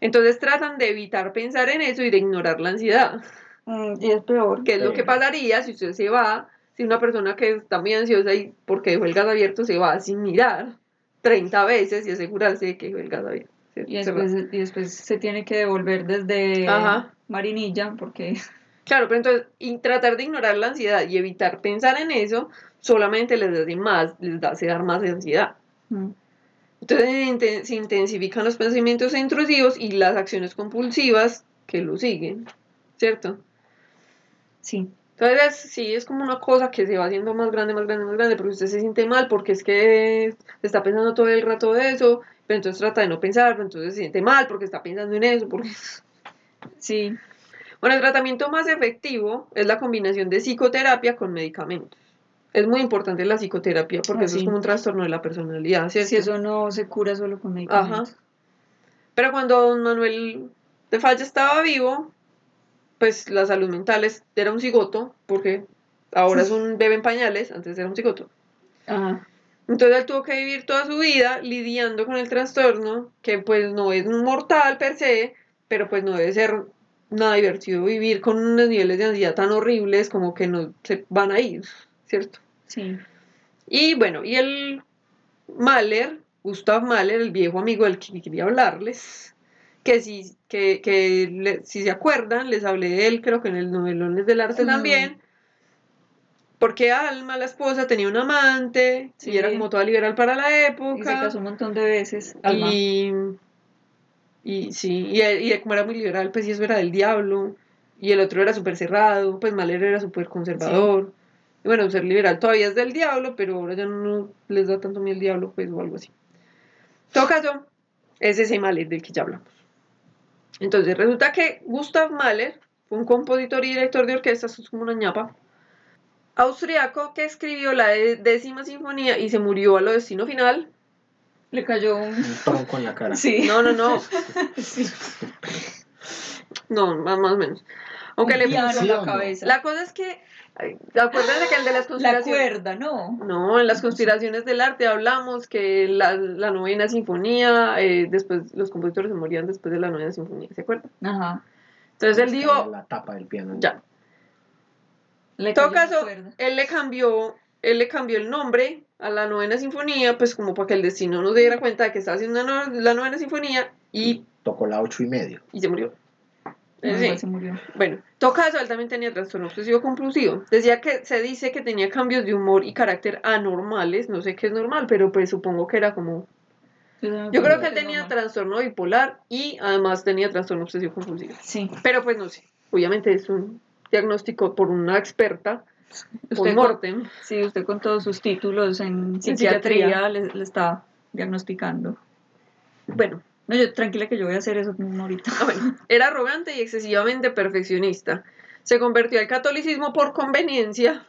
Entonces tratan de evitar pensar en eso y de ignorar la ansiedad, Mm, y es peor. que es lo que pasaría si usted se va, si una persona que está muy ansiosa y porque dejó el gas abierto se va sin mirar 30 veces y asegurarse de que dejó el gas abierto. Y Se después, y después se tiene que devolver desde Ajá. Marinilla, porque. Claro, pero entonces, y tratar de ignorar la ansiedad y evitar pensar en eso, solamente les da más, les hace dar más ansiedad. Mm, Entonces se intensifican los pensamientos intrusivos y las acciones compulsivas que lo siguen, ¿cierto? Sí. Entonces sí, es como una cosa que se va haciendo más grande, más grande, más grande, porque usted se siente mal porque es que está pensando todo el rato de eso, pero entonces trata de no pensar, pero entonces se siente mal porque está pensando en eso, porque... Sí. Bueno, el tratamiento más efectivo es la combinación de psicoterapia con medicamentos. Es muy importante la psicoterapia porque Ah, eso es como un trastorno de la personalidad, ¿cierto? Si eso no se cura solo con medicamentos. Pero cuando don Manuel de Falla estaba vivo, pues la salud mental es- era un cigoto, porque ahora es un bebé en pañales, antes era un cigoto. Ajá. Entonces él tuvo que vivir toda su vida lidiando con el trastorno, que pues no es mortal per se, pero pues no debe ser nada divertido vivir con unos niveles de ansiedad tan horribles como que no se van a ir, ¿cierto? Sí. Y bueno, y el Mahler, Gustav Mahler, el viejo amigo del que quería hablarles, que si, que, que le- si se acuerdan, les hablé de él, creo que en el Novelones del Arte también, porque Alma, la esposa, tenía un amante, Sí. y era como toda liberal para la Y se época, casó un montón de veces. Alma. y, y sí, y, y como era muy liberal, pues y eso era del diablo, y el otro era súper cerrado, pues Mahler era súper conservador, Y bueno, ser liberal todavía es del diablo, pero ahora ya no les da tanto miedo el diablo, pues, o algo así. En todo caso, es ese Mahler del que ya hablamos. Entonces, resulta que Gustav Mahler fue un compositor y director de orquesta, eso es como una ñapa, austriaco que escribió la décima sinfonía y se murió a lo destino final. Le cayó un... Un tronco en la cara. Sí. No, no, no, sí. no, más, más o menos. Aunque un le piano ¿Sí en o la cabeza. La cosa es que, acuérdense que el de las La conspiraciones... cuerda, ¿no? No, en las conspiraciones del arte hablamos que la, la novena sinfonía, eh, después los compositores se morían después de la novena sinfonía, ¿se acuerdan? Ajá. Entonces él dijo, La tapa del piano. ya, Le En todo la caso, él le cambió, él le cambió el nombre a la novena sinfonía, pues como para que el destino no se diera cuenta de que estaba haciendo una no- la novena sinfonía y, Tocó la ocho y medio. y se murió. Sí. se murió. Bueno, en todo caso, él también tenía trastorno obsesivo compulsivo. Decía que se dice que tenía cambios de humor y carácter anormales, no sé qué es normal, pero pues supongo que era como... Yo creo que él tenía trastorno bipolar y además tenía trastorno obsesivo compulsivo. Sí. Pero pues no sé, obviamente es un diagnóstico por una experta, Usted mortem. sí, usted con todos sus títulos en psiquiatría. psiquiatría le, le está diagnosticando. Bueno, No, yo tranquila que yo voy a hacer eso mismo ahorita. Ah, bueno, era arrogante y excesivamente perfeccionista. Se convirtió al catolicismo por conveniencia,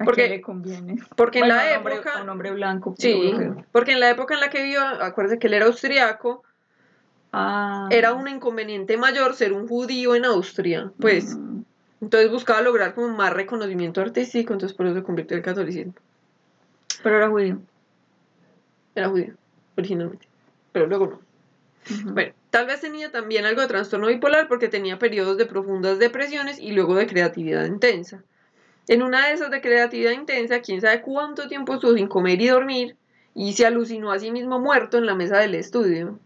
¿A Porque- qué le conviene? porque en la hombre- época... a un hombre blanco. Sí, europeo. porque en la época en la que vivió, acuérdese que él era austriaco, Ah. era un inconveniente mayor ser un judío en Austria, pues. Mm, Entonces buscaba lograr como más reconocimiento artístico, entonces por eso se convirtió al catolicismo. Pero era judío. Era judío, originalmente, pero luego no. Bueno, tal vez tenía también algo de trastorno bipolar porque tenía periodos de profundas depresiones y luego de creatividad intensa. En una de esas de creatividad intensa, quién sabe cuánto tiempo estuvo sin comer y dormir y se alucinó a sí mismo muerto en la mesa del estudio.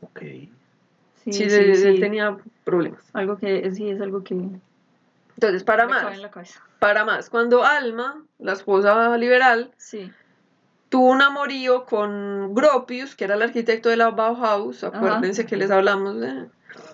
Ok. Sí, Sí, sí, él- sí. él tenía problemas. Algo que sí es algo que Entonces, para más, en la cabeza. para más, cuando Alma, la esposa liberal, Sí. Tuvo un amorío con Gropius, que era el arquitecto de la Bauhaus, acuérdense que les hablamos de...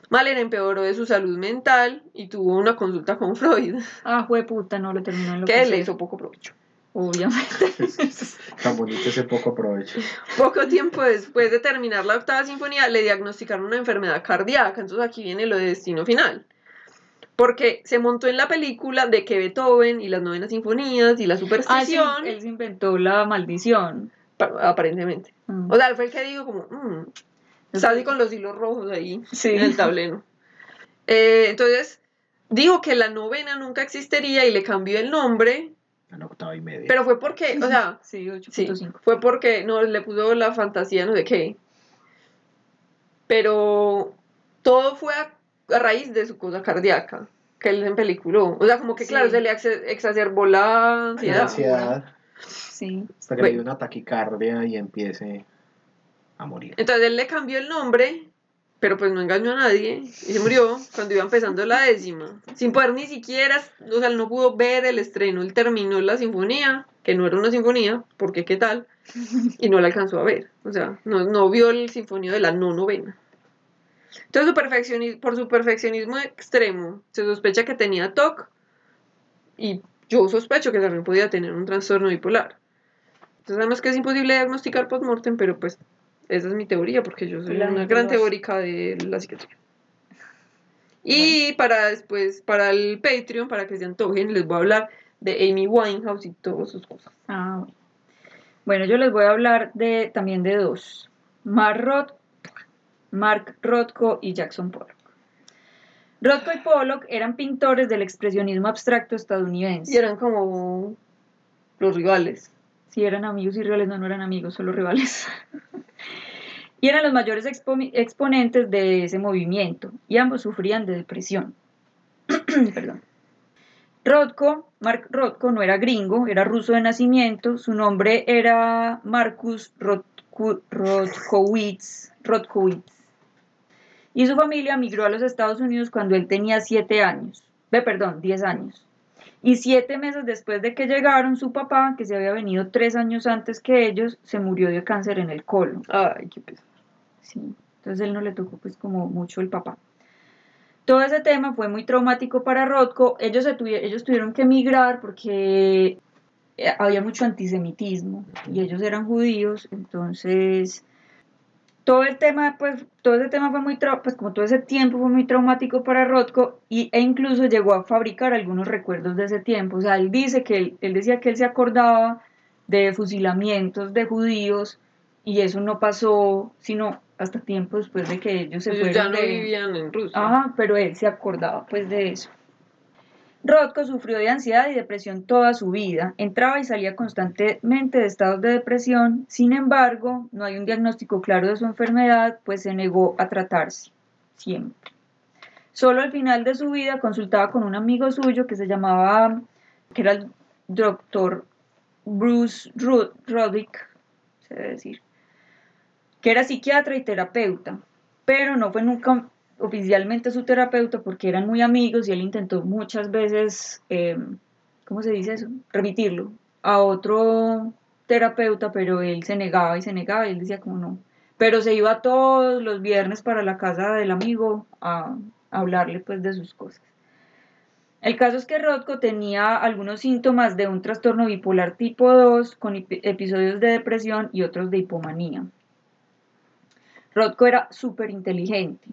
Mahler empeoró de su salud mental y tuvo una consulta con Freud, Ah, puta, no lo terminó en lo que le hizo poco provecho. Obviamente. Tan bonito ese poco provecho. Poco tiempo después de terminar la octava sinfonía, le diagnosticaron una enfermedad cardíaca, entonces aquí viene lo de destino final. Porque se montó en la película de que Beethoven y las novenas sinfonías y la Ah, sí, superstición, él se inventó la maldición. pa- aparentemente. Mm. O sea, él fue el que dijo como, "Mm, está así con los hilos rojos ahí Sí. en el tablero. Eh, entonces, dijo que la novena nunca existiría y le cambió el nombre, la octava y media. pero fue porque, o sea, Sí, sí, 8.5. fue porque no le puso la fantasía, no sé qué. Pero todo fue a, a raíz de su cosa cardíaca, que él en peliculó. O sea, como que, Sí. claro, se le ex- exacerbó la La ansiedad. ansiedad, Sí. hasta que Bueno. le dio una taquicardia y empiece a morir. Entonces él le cambió el nombre, pero pues no engañó a nadie y se murió cuando iba empezando la décima. Sin poder ni siquiera, o sea, él no pudo ver el estreno. Él terminó la sinfonía, que no era una sinfonía, porque qué tal, y no la alcanzó a ver. O sea, no, no vio el sinfonía de la no novena. Entonces, su por su perfeccionismo extremo, se sospecha que tenía TOC y yo sospecho que también podía tener un trastorno bipolar. Entonces, sabemos que es imposible diagnosticar postmortem, pero pues esa es mi teoría, porque yo soy La una gran teórica de la psiquiatría. Y para después, para el Patreon, para que se antojen, les voy a hablar de Amy Winehouse y todas sus cosas. Ah, bueno. Bueno, yo les voy a hablar de también de dos. Mark, Roth- Mark Rothko y Jackson Pollock. Rothko y Pollock eran pintores del expresionismo abstracto estadounidense. Y eran como los rivales. Si eran amigos y rivales, no, no eran amigos, solo rivales. y eran los mayores expo- exponentes de ese movimiento, y ambos sufrían de depresión. Perdón. Rothko, Mark Rothko no era gringo, era ruso de nacimiento, su nombre era Marcus Rothko- Rothkowitz, Rothkowitz. Y su familia migró a los Estados Unidos cuando él tenía 7 años, ve, perdón, 10 años. Y siete meses después de que llegaron, su papá, que se había venido tres años antes que ellos, se murió de cáncer en el colon. Ay, qué pesado. Sí. Entonces él no le tocó pues como mucho el papá. Todo ese tema fue muy traumático para Rothko. Ellos, se tuvi- ellos tuvieron que emigrar porque eh, había mucho antisemitismo y ellos eran judíos, entonces todo el tema, pues, todo ese tema fue muy, pues, como todo ese tiempo fue muy traumático para Rothko y, e incluso llegó a fabricar algunos recuerdos de ese tiempo. O sea, él dice que él, él decía que él se acordaba de fusilamientos de judíos y eso no pasó sino hasta tiempo después de que ellos se Ellos fueron ya no de... vivían en Rusia. Ajá, pero él se acordaba pues de eso. Rothko sufrió de ansiedad y depresión toda su vida. Entraba y salía constantemente de estados de depresión. Sin embargo, no hay un diagnóstico claro de su enfermedad, pues se negó a tratarse. Siempre. Solo al final de su vida consultaba con un amigo suyo que se llamaba, que era el doctor Bruce Ru- Roddick, se debe decir, que era psiquiatra y terapeuta, pero no fue nunca oficialmente su terapeuta porque eran muy amigos y él intentó muchas veces, eh, ¿cómo se dice eso? Remitirlo a otro terapeuta, pero él se negaba y se negaba y él decía como no. Pero se iba todos los viernes para la casa del amigo a, hablarle pues de sus cosas. El caso es que Rothko tenía algunos síntomas de un trastorno bipolar tipo 2 con epi- episodios de depresión y otros de hipomanía. Rothko era súper inteligente,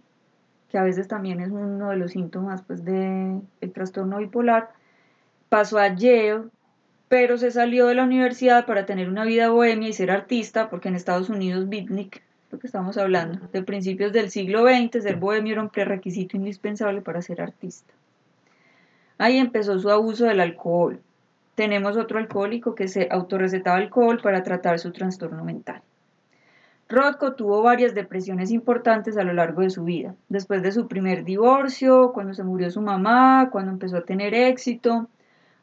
que a veces también es uno de los síntomas pues, del trastorno bipolar. Pasó a Yale, pero se salió de la universidad para tener una vida bohemia y ser artista, porque en Estados Unidos, beatnik, lo que estamos hablando, de principios del siglo XX, ser bohemio era un prerequisito indispensable para ser artista. Ahí empezó su abuso del alcohol. Tenemos otro alcohólico que se autorrecetaba alcohol para tratar su trastorno mental. Rothko tuvo varias depresiones importantes a lo largo de su vida. Después de su primer divorcio, cuando se murió su mamá, cuando empezó a tener éxito.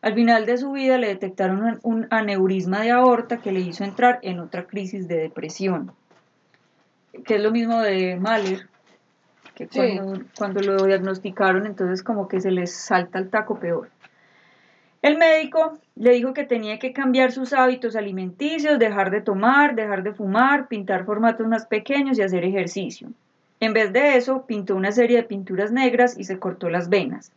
Al final de su vida le detectaron un, aneurisma de aorta que le hizo entrar en otra crisis de depresión, que es lo mismo de Mahler, que Sí. cuando, cuando lo diagnosticaron entonces como que se les salta el taco peor. El médico le dijo que tenía que cambiar sus hábitos alimenticios, dejar de tomar, dejar de fumar, pintar formatos más pequeños y hacer ejercicio. En vez de eso, pintó una serie de pinturas negras y se cortó las venas.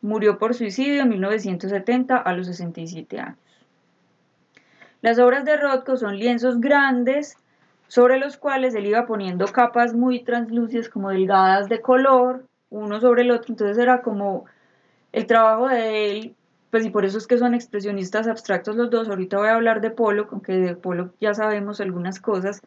Murió por suicidio en 1970 a los 67 años. Las obras de Rothko son lienzos grandes sobre los cuales él iba poniendo capas muy translúcidas, como delgadas de color, uno sobre el otro. Entonces era como el trabajo de él, pues y por eso es que son expresionistas abstractos los dos. Ahorita voy a hablar de Pollock, aunque de Pollock ya sabemos algunas cosas,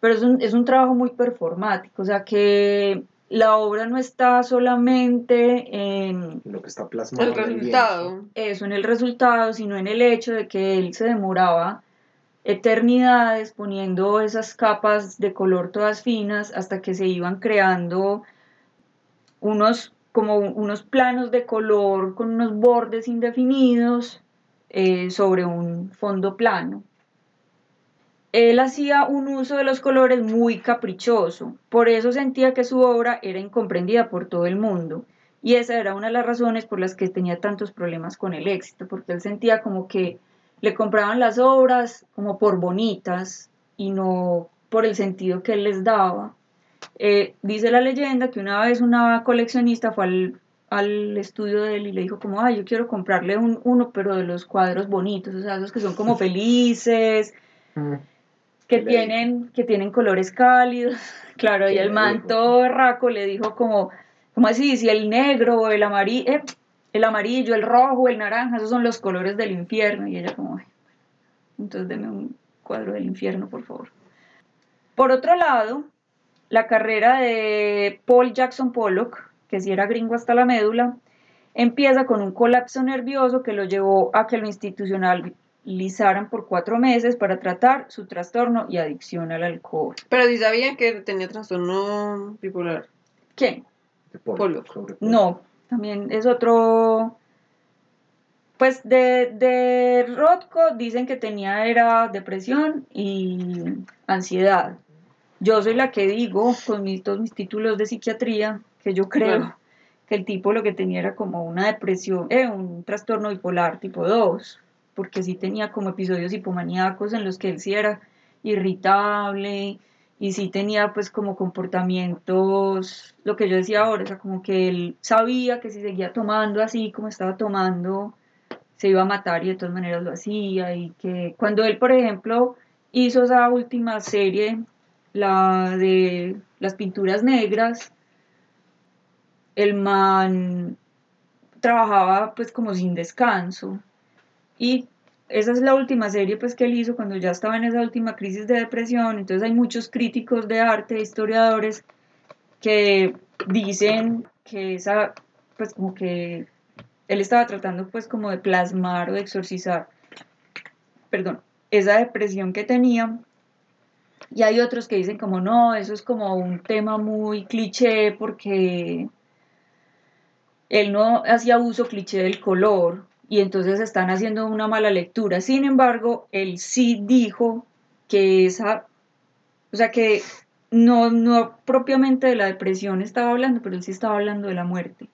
pero es un, es un trabajo muy performático, o sea que la obra no está solamente en Lo que está plasmado El en el resultado. eso en el resultado, sino en el hecho de que él se demoraba eternidades poniendo esas capas de color todas finas hasta que se iban creando unos como unos planos de color con unos bordes indefinidos eh, sobre un fondo plano. Él hacía un uso de los colores muy caprichoso, por eso sentía que su obra era incomprendida por todo el mundo. Y esa era una de las razones por las que tenía tantos problemas con el éxito, porque él sentía como que le compraban las obras como por bonitas y no por el sentido que él les daba. Eh, dice la leyenda que una vez una coleccionista fue al, al estudio de él y le dijo como, ay, yo quiero comprarle un, uno, pero de los cuadros bonitos, o sea, esos que son como felices, Mm. que ¿Qué le tienen, que tienen colores cálidos. Claro, y ¿Qué el le man dijo? todo berraco le dijo como, como así, si el negro, el amarillo, el amarillo, el rojo, el naranja, esos son los colores del infierno. Y ella como, "Ay, entonces deme un cuadro del infierno, por favor. Por otro lado, la carrera de Paul Jackson Pollock, que si era gringo hasta la médula, empieza con un colapso nervioso que lo llevó a que lo institucionalizaran por cuatro meses para tratar su trastorno y adicción al alcohol. Pero si sabían que tenía trastorno bipolar. ¿Quién? De Pollock, Pollock. No, también es otro... Pues de, de Rothko dicen que tenía era depresión y ansiedad. Yo soy la que digo, con mis, todos mis títulos de psiquiatría, que yo creo Bueno. que el tipo lo que tenía era como una depresión, eh, un trastorno bipolar tipo 2, porque sí tenía como episodios hipomaníacos en los que él sí era irritable y sí tenía pues como comportamientos, lo que yo decía ahora, o sea, como que él sabía que si seguía tomando así como estaba tomando, se iba a matar y de todas maneras lo hacía y que cuando él, por ejemplo, hizo esa última serie, la de las pinturas negras, el man trabajaba pues como sin descanso y esa es la última serie pues que él hizo cuando ya estaba en esa última crisis de depresión, entonces hay muchos críticos de arte, historiadores que dicen que esa pues como que él estaba tratando pues como de plasmar o de exorcizar, perdón, esa depresión que tenía. Y hay otros que dicen como no, eso es como un tema muy cliché porque él no hacía uso cliché del color y entonces están haciendo una mala lectura. Sin embargo, él sí dijo que esa, o sea que no, no propiamente de la depresión estaba hablando, pero él sí estaba hablando de la muerte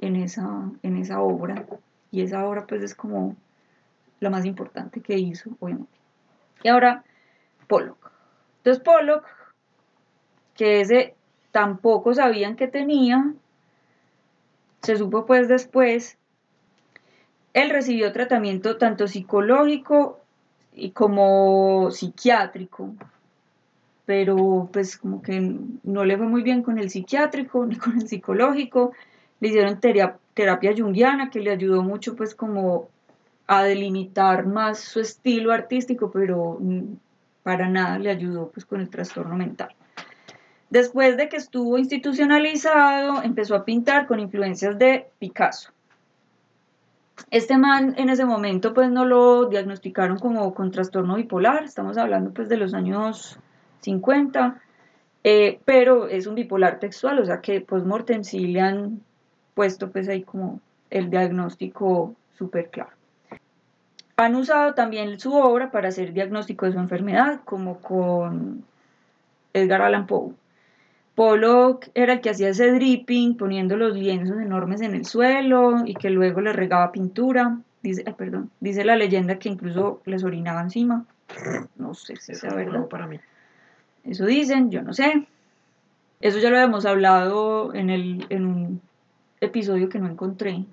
en esa, en esa obra. Y esa obra pues es como la más importante que hizo, obviamente. Y ahora, Pollock. Entonces Pollock, que ese tampoco sabían que tenía, se supo pues después, él recibió tratamiento tanto psicológico como psiquiátrico, pero pues como que no le fue muy bien con el psiquiátrico ni con el psicológico, le hicieron terapia, terapia junguiana que le ayudó mucho pues como a delimitar más su estilo artístico, pero mm, para nada le ayudó pues con el trastorno mental. Después de que estuvo institucionalizado, empezó a pintar con influencias de Picasso. Este man en ese momento pues no lo diagnosticaron como con trastorno bipolar, estamos hablando pues de los años 50, eh, pero es un bipolar textual, o sea que post-mortem sí le han puesto pues ahí como el diagnóstico súper claro. Han usado también su obra para hacer diagnóstico de su enfermedad, como con Edgar Allan Poe. Pollock era el que hacía ese dripping, poniendo los lienzos enormes en el suelo y que luego le regaba pintura. Dice, perdón, dice la leyenda que incluso les orinaba encima. No sé si es verdad. para mí. Eso dicen, yo no sé. Eso ya lo habíamos hablado en, el, en un episodio que no encontré.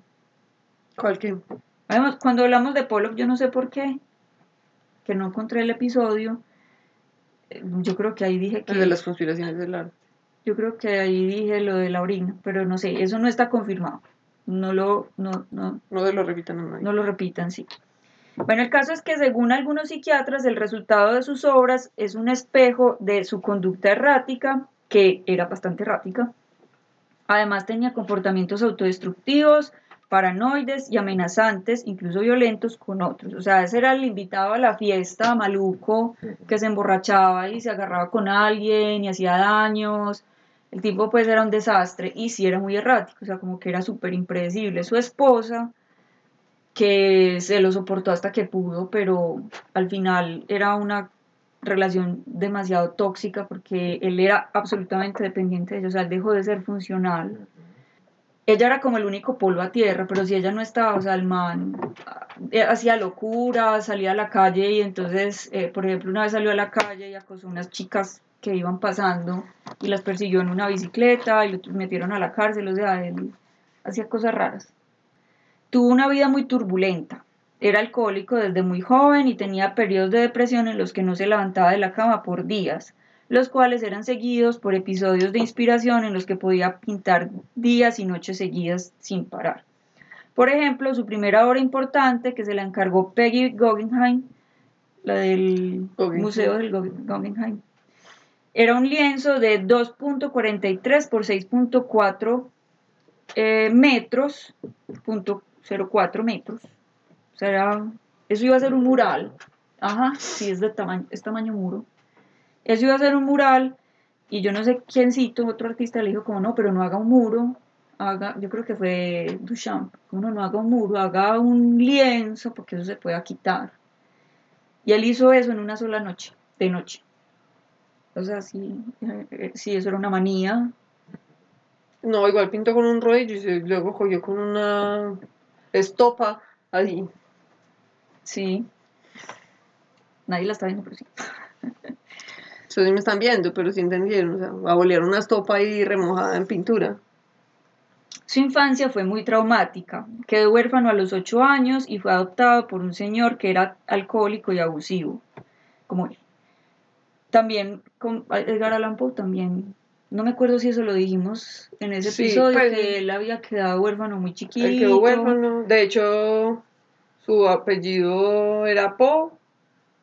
¿Cuál que? Cuando hablamos de Pollock, yo no sé por qué, que no encontré el episodio. Eh, yo creo que ahí dije que. El de las conspiraciones del arte. Yo creo que ahí dije lo de la orina, pero no sé, eso no está confirmado. No lo, no, no, no lo repitan a nadie. No lo repitan, sí. Bueno, el caso es que según algunos psiquiatras, el resultado de sus obras es un espejo de su conducta errática, que era bastante errática. Además tenía comportamientos autodestructivos, paranoides y amenazantes, incluso violentos con otros. O sea, ese era el invitado a la fiesta, maluco, que se emborrachaba y se agarraba con alguien y hacía daños. El tipo pues era un desastre y sí era muy errático, o sea, como que era súper impredecible. Su esposa, que se lo soportó hasta que pudo, pero al final era una relación demasiado tóxica porque él era absolutamente dependiente de ella, o sea, él dejó de ser funcional ella era como el único polvo a tierra, pero si ella no estaba, o sea, el man eh, hacía locura, salía a la calle y entonces, eh, por ejemplo, una vez salió a la calle y acosó a unas chicas que iban pasando y las persiguió en una bicicleta y lo metieron a la cárcel, o sea, él hacía cosas raras. Tuvo una vida muy turbulenta. Era alcohólico desde muy joven y tenía periodos de depresión en los que no se levantaba de la cama por días los cuales eran seguidos por episodios de inspiración en los que podía pintar días y noches seguidas sin parar. Por ejemplo, su primera obra importante que se la encargó Peggy Guggenheim, la del Museo del Guggenheim, era un lienzo de 2.43 por 6.4 eh, metros, 0.04 metros. O sea, eso iba a ser un mural. Ajá, sí, es de tamaño, es tamaño muro. Eso iba a ser un mural y yo no sé quiéncito, otro artista le dijo como no, pero no haga un muro, haga, yo creo que fue Duchamp, como no, haga un muro, haga un lienzo porque eso se pueda quitar. Y él hizo eso en una sola noche, de noche. O sea, sí, eh, sí eso era una manía. No, igual pintó con un rollo y luego cogió con una estopa ahí. Sí. Nadie la está viendo, pero sí. Eso sí me están viendo, pero sí entendieron. O sea, a bolear una estopa ahí remojada en pintura. Su infancia fue muy traumática. Quedó huérfano a los ocho años y fue adoptado por un señor que era alcohólico y abusivo, como él. También con Edgar Allan Poe también, no me acuerdo si eso lo dijimos en ese Sí, episodio, pues, que él había quedado huérfano muy chiquito. Él quedó huérfano. De hecho, su apellido era Poe.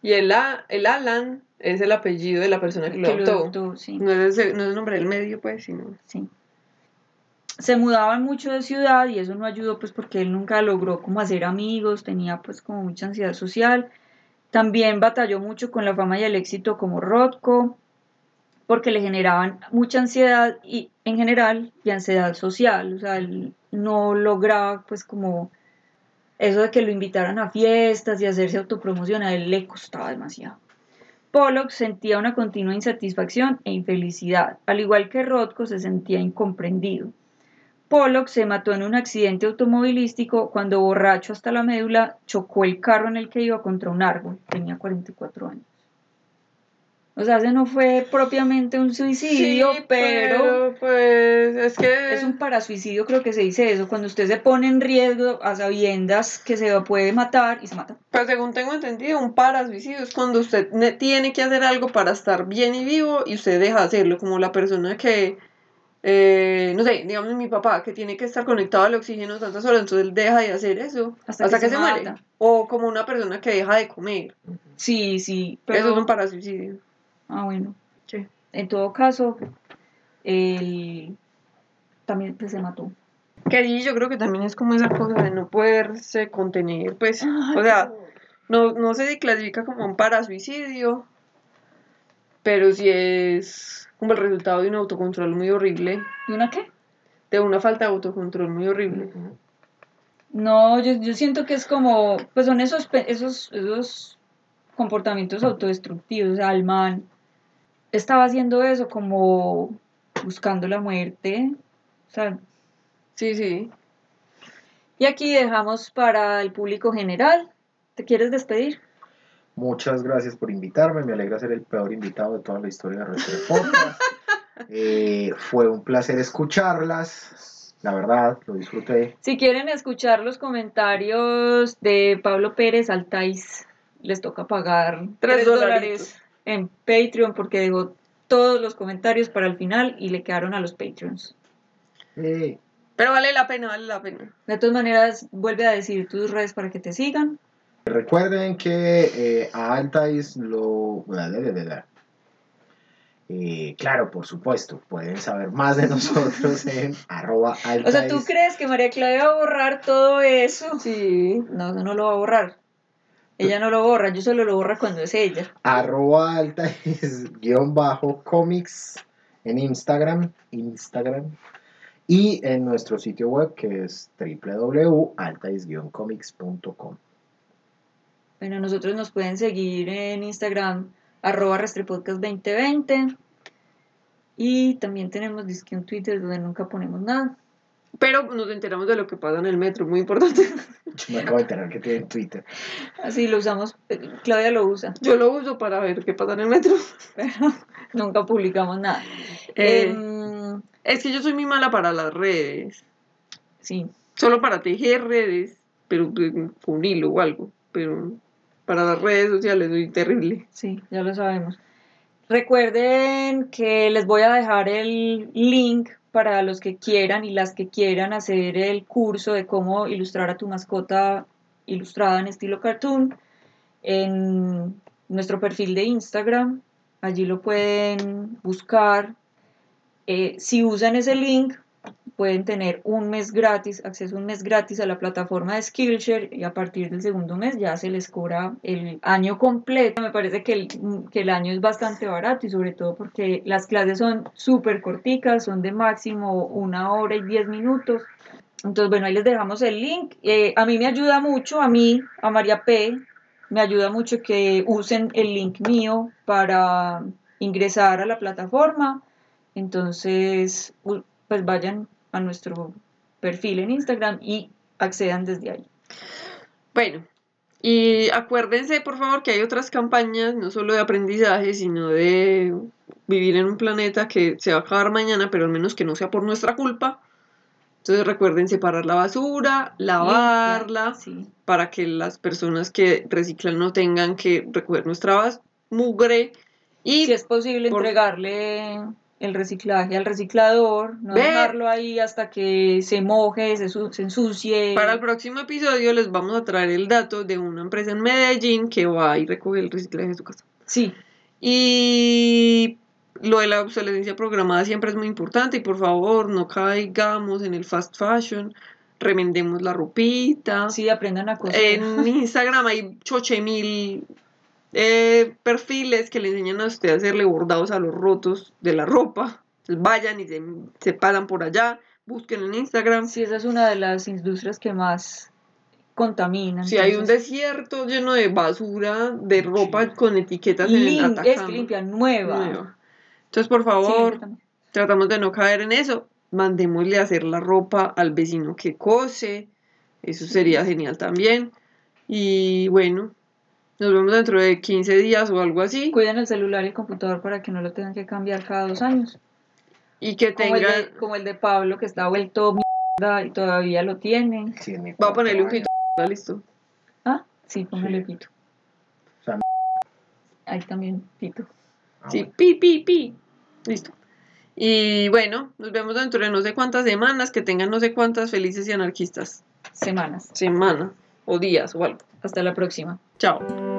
Y el, el Alan es el apellido de la persona que lo que lo adoptó. sí. No es, el, no es el nombre del medio, pues, sino. Sí. Se mudaban mucho de ciudad y eso no ayudó pues porque él nunca logró como hacer amigos, tenía pues como mucha ansiedad social. También batalló mucho con la fama y el éxito como Rothko porque le generaban mucha ansiedad y en general y ansiedad social, o sea, él no lograba pues como eso de que lo invitaran a fiestas y hacerse autopromoción, a él le costaba demasiado. Pollock sentía una continua insatisfacción e infelicidad, al igual que Rothko se sentía incomprendido. Pollock se mató en un accidente automovilístico cuando, borracho hasta la médula, chocó el carro en el que iba contra un árbol. Tenía 44 años. O sea, ese no fue propiamente un suicidio, Sí, pero, Pues es que. es un parasuicidio, creo que se dice eso, cuando usted se pone en riesgo a sabiendas que se puede matar y se mata. Pues según tengo entendido, un parasuicidio es cuando usted ne- tiene que hacer algo para estar bien y vivo y usted deja de hacerlo, como la persona que, eh, no sé, digamos mi papá, que tiene que estar conectado al oxígeno tantas horas, entonces él deja de hacer eso Hasta hasta, que que, se se, muere. mata. O como una persona que deja de comer. Sí, sí, pero... Eso es un parasuicidio. Ah, bueno. Sí. En todo caso, él también pues, se mató. Que ahí yo creo que también es como esa cosa de no poderse contener, pues, o sea, no, no se clasifica como un parasuicidio, pero sí es como el resultado de un autocontrol muy horrible, ¿Y una qué? de una falta de autocontrol muy horrible. No, yo, yo siento que es como, pues son esos, esos, esos comportamientos autodestructivos. O sea, el man estaba haciendo eso como buscando la muerte. O sea, Sí, sí. y aquí dejamos para el público general. ¿Te quieres despedir? Muchas gracias por invitarme. Me alegra ser el peor invitado de toda la historia de Retro Podcast. Eh, fue un placer escucharlas. La verdad, lo disfruté. Si quieren escuchar los comentarios de Pablo Pérez Altais, les toca pagar Tres 3 dolaritos. dólares en Patreon porque dejó todos los comentarios para el final y le quedaron a los Patreons. Eh, Pero vale la pena, vale la pena. De todas maneras, vuelve a decir tus redes para que te sigan. recuerden que eh, a Altais lo... Eh, claro, por supuesto, pueden saber más de nosotros en arroba O sea, ¿tú Altais. crees que María Claudia va a borrar todo eso? Sí. No, eso no lo va a borrar. Ella no lo borra, yo solo lo borra cuando es ella. arroba altais guion bajo comics en Instagram, Instagram y en nuestro sitio web que es www.altais-comics.com. Bueno, nosotros nos pueden seguir en Instagram, arroba restrepodcast2020. Y también tenemos disque un Twitter donde nunca ponemos nada. Pero nos enteramos de lo que pasa en el metro, muy importante. Me acabo de enterar que tienen Twitter. Así lo usamos, eh, Claudia lo usa, Yo lo uso para ver qué pasa en el metro. pero nunca publicamos nada. Eh. Em, Es que yo soy muy mala para las redes. sí, Solo para tejer redes, pero con un hilo o algo. Pero para las redes sociales soy terrible. sí, ya lo sabemos. Recuerden que les voy a dejar el link para los que quieran y las que quieran hacer el curso de cómo ilustrar a tu mascota ilustrada en estilo cartoon en nuestro perfil de Instagram. Allí lo pueden buscar. Eh, si usan ese link, pueden tener un mes gratis, acceso un mes gratis a la plataforma de Skillshare y a partir del segundo mes ya se les cobra el año completo. Me parece que el, que el año es bastante barato y sobre todo porque las clases son súper corticas, son de máximo una hora y diez minutos. Entonces, bueno, ahí les dejamos el link. Eh, a mí me ayuda mucho, a mí, a María P, me ayuda mucho que usen el link mío para ingresar a la plataforma. Entonces, pues vayan a nuestro perfil en Instagram y accedan desde ahí. Bueno, Y acuérdense, por favor, que hay otras campañas, no solo de aprendizaje, sino de vivir en un planeta que se va a acabar mañana, pero al menos que no sea por nuestra culpa. Entonces recuerden separar la basura, lavarla, Sí. para que las personas que reciclan no tengan que recoger nuestra mugre. Y Si es posible por- entregarle el reciclaje al reciclador, no Ve. dejarlo ahí hasta que se moje, se ensucie. para el próximo episodio les vamos a traer el dato de una empresa en Medellín que va y recoge el reciclaje de su casa. Sí, Y lo de la obsolescencia programada siempre es muy importante y por favor no caigamos en el fast fashion, remendemos la ropita. sí, aprendan a coser. En Instagram hay choche mil eh, perfiles que le enseñan a usted a hacerle bordados a los rotos de la ropa. Entonces vayan y se, se paran por allá, busquen en Instagram. Sí, esa es una de las industrias que más contaminan. Si hay un desierto lleno de basura, de ropa con etiquetas en el es limpia, nueva. Nueva. Entonces, por favor, tratamos de no caer en eso. Mandémosle a hacer la ropa al vecino que cose. Eso sería genial también. Y bueno, nos vemos dentro de 15 días o algo así. Cuiden el celular y el computador para que no lo tengan que cambiar cada dos años. Y que Como el, tengan. de, como el de Pablo, que está vuelto mierda y todavía lo tiene. Sí, en mi Voy a ponerle un pito. ¿Está listo? Ah, sí, póngale Sí. pito. Ahí también pito. Ah, Sí, bueno. pi, pi, pi. Listo. Y bueno, nos vemos dentro de no sé cuántas semanas. Que tengan no sé cuántas felices y anarquistas Semanas. semanas o días o algo. Hasta la próxima. Chao.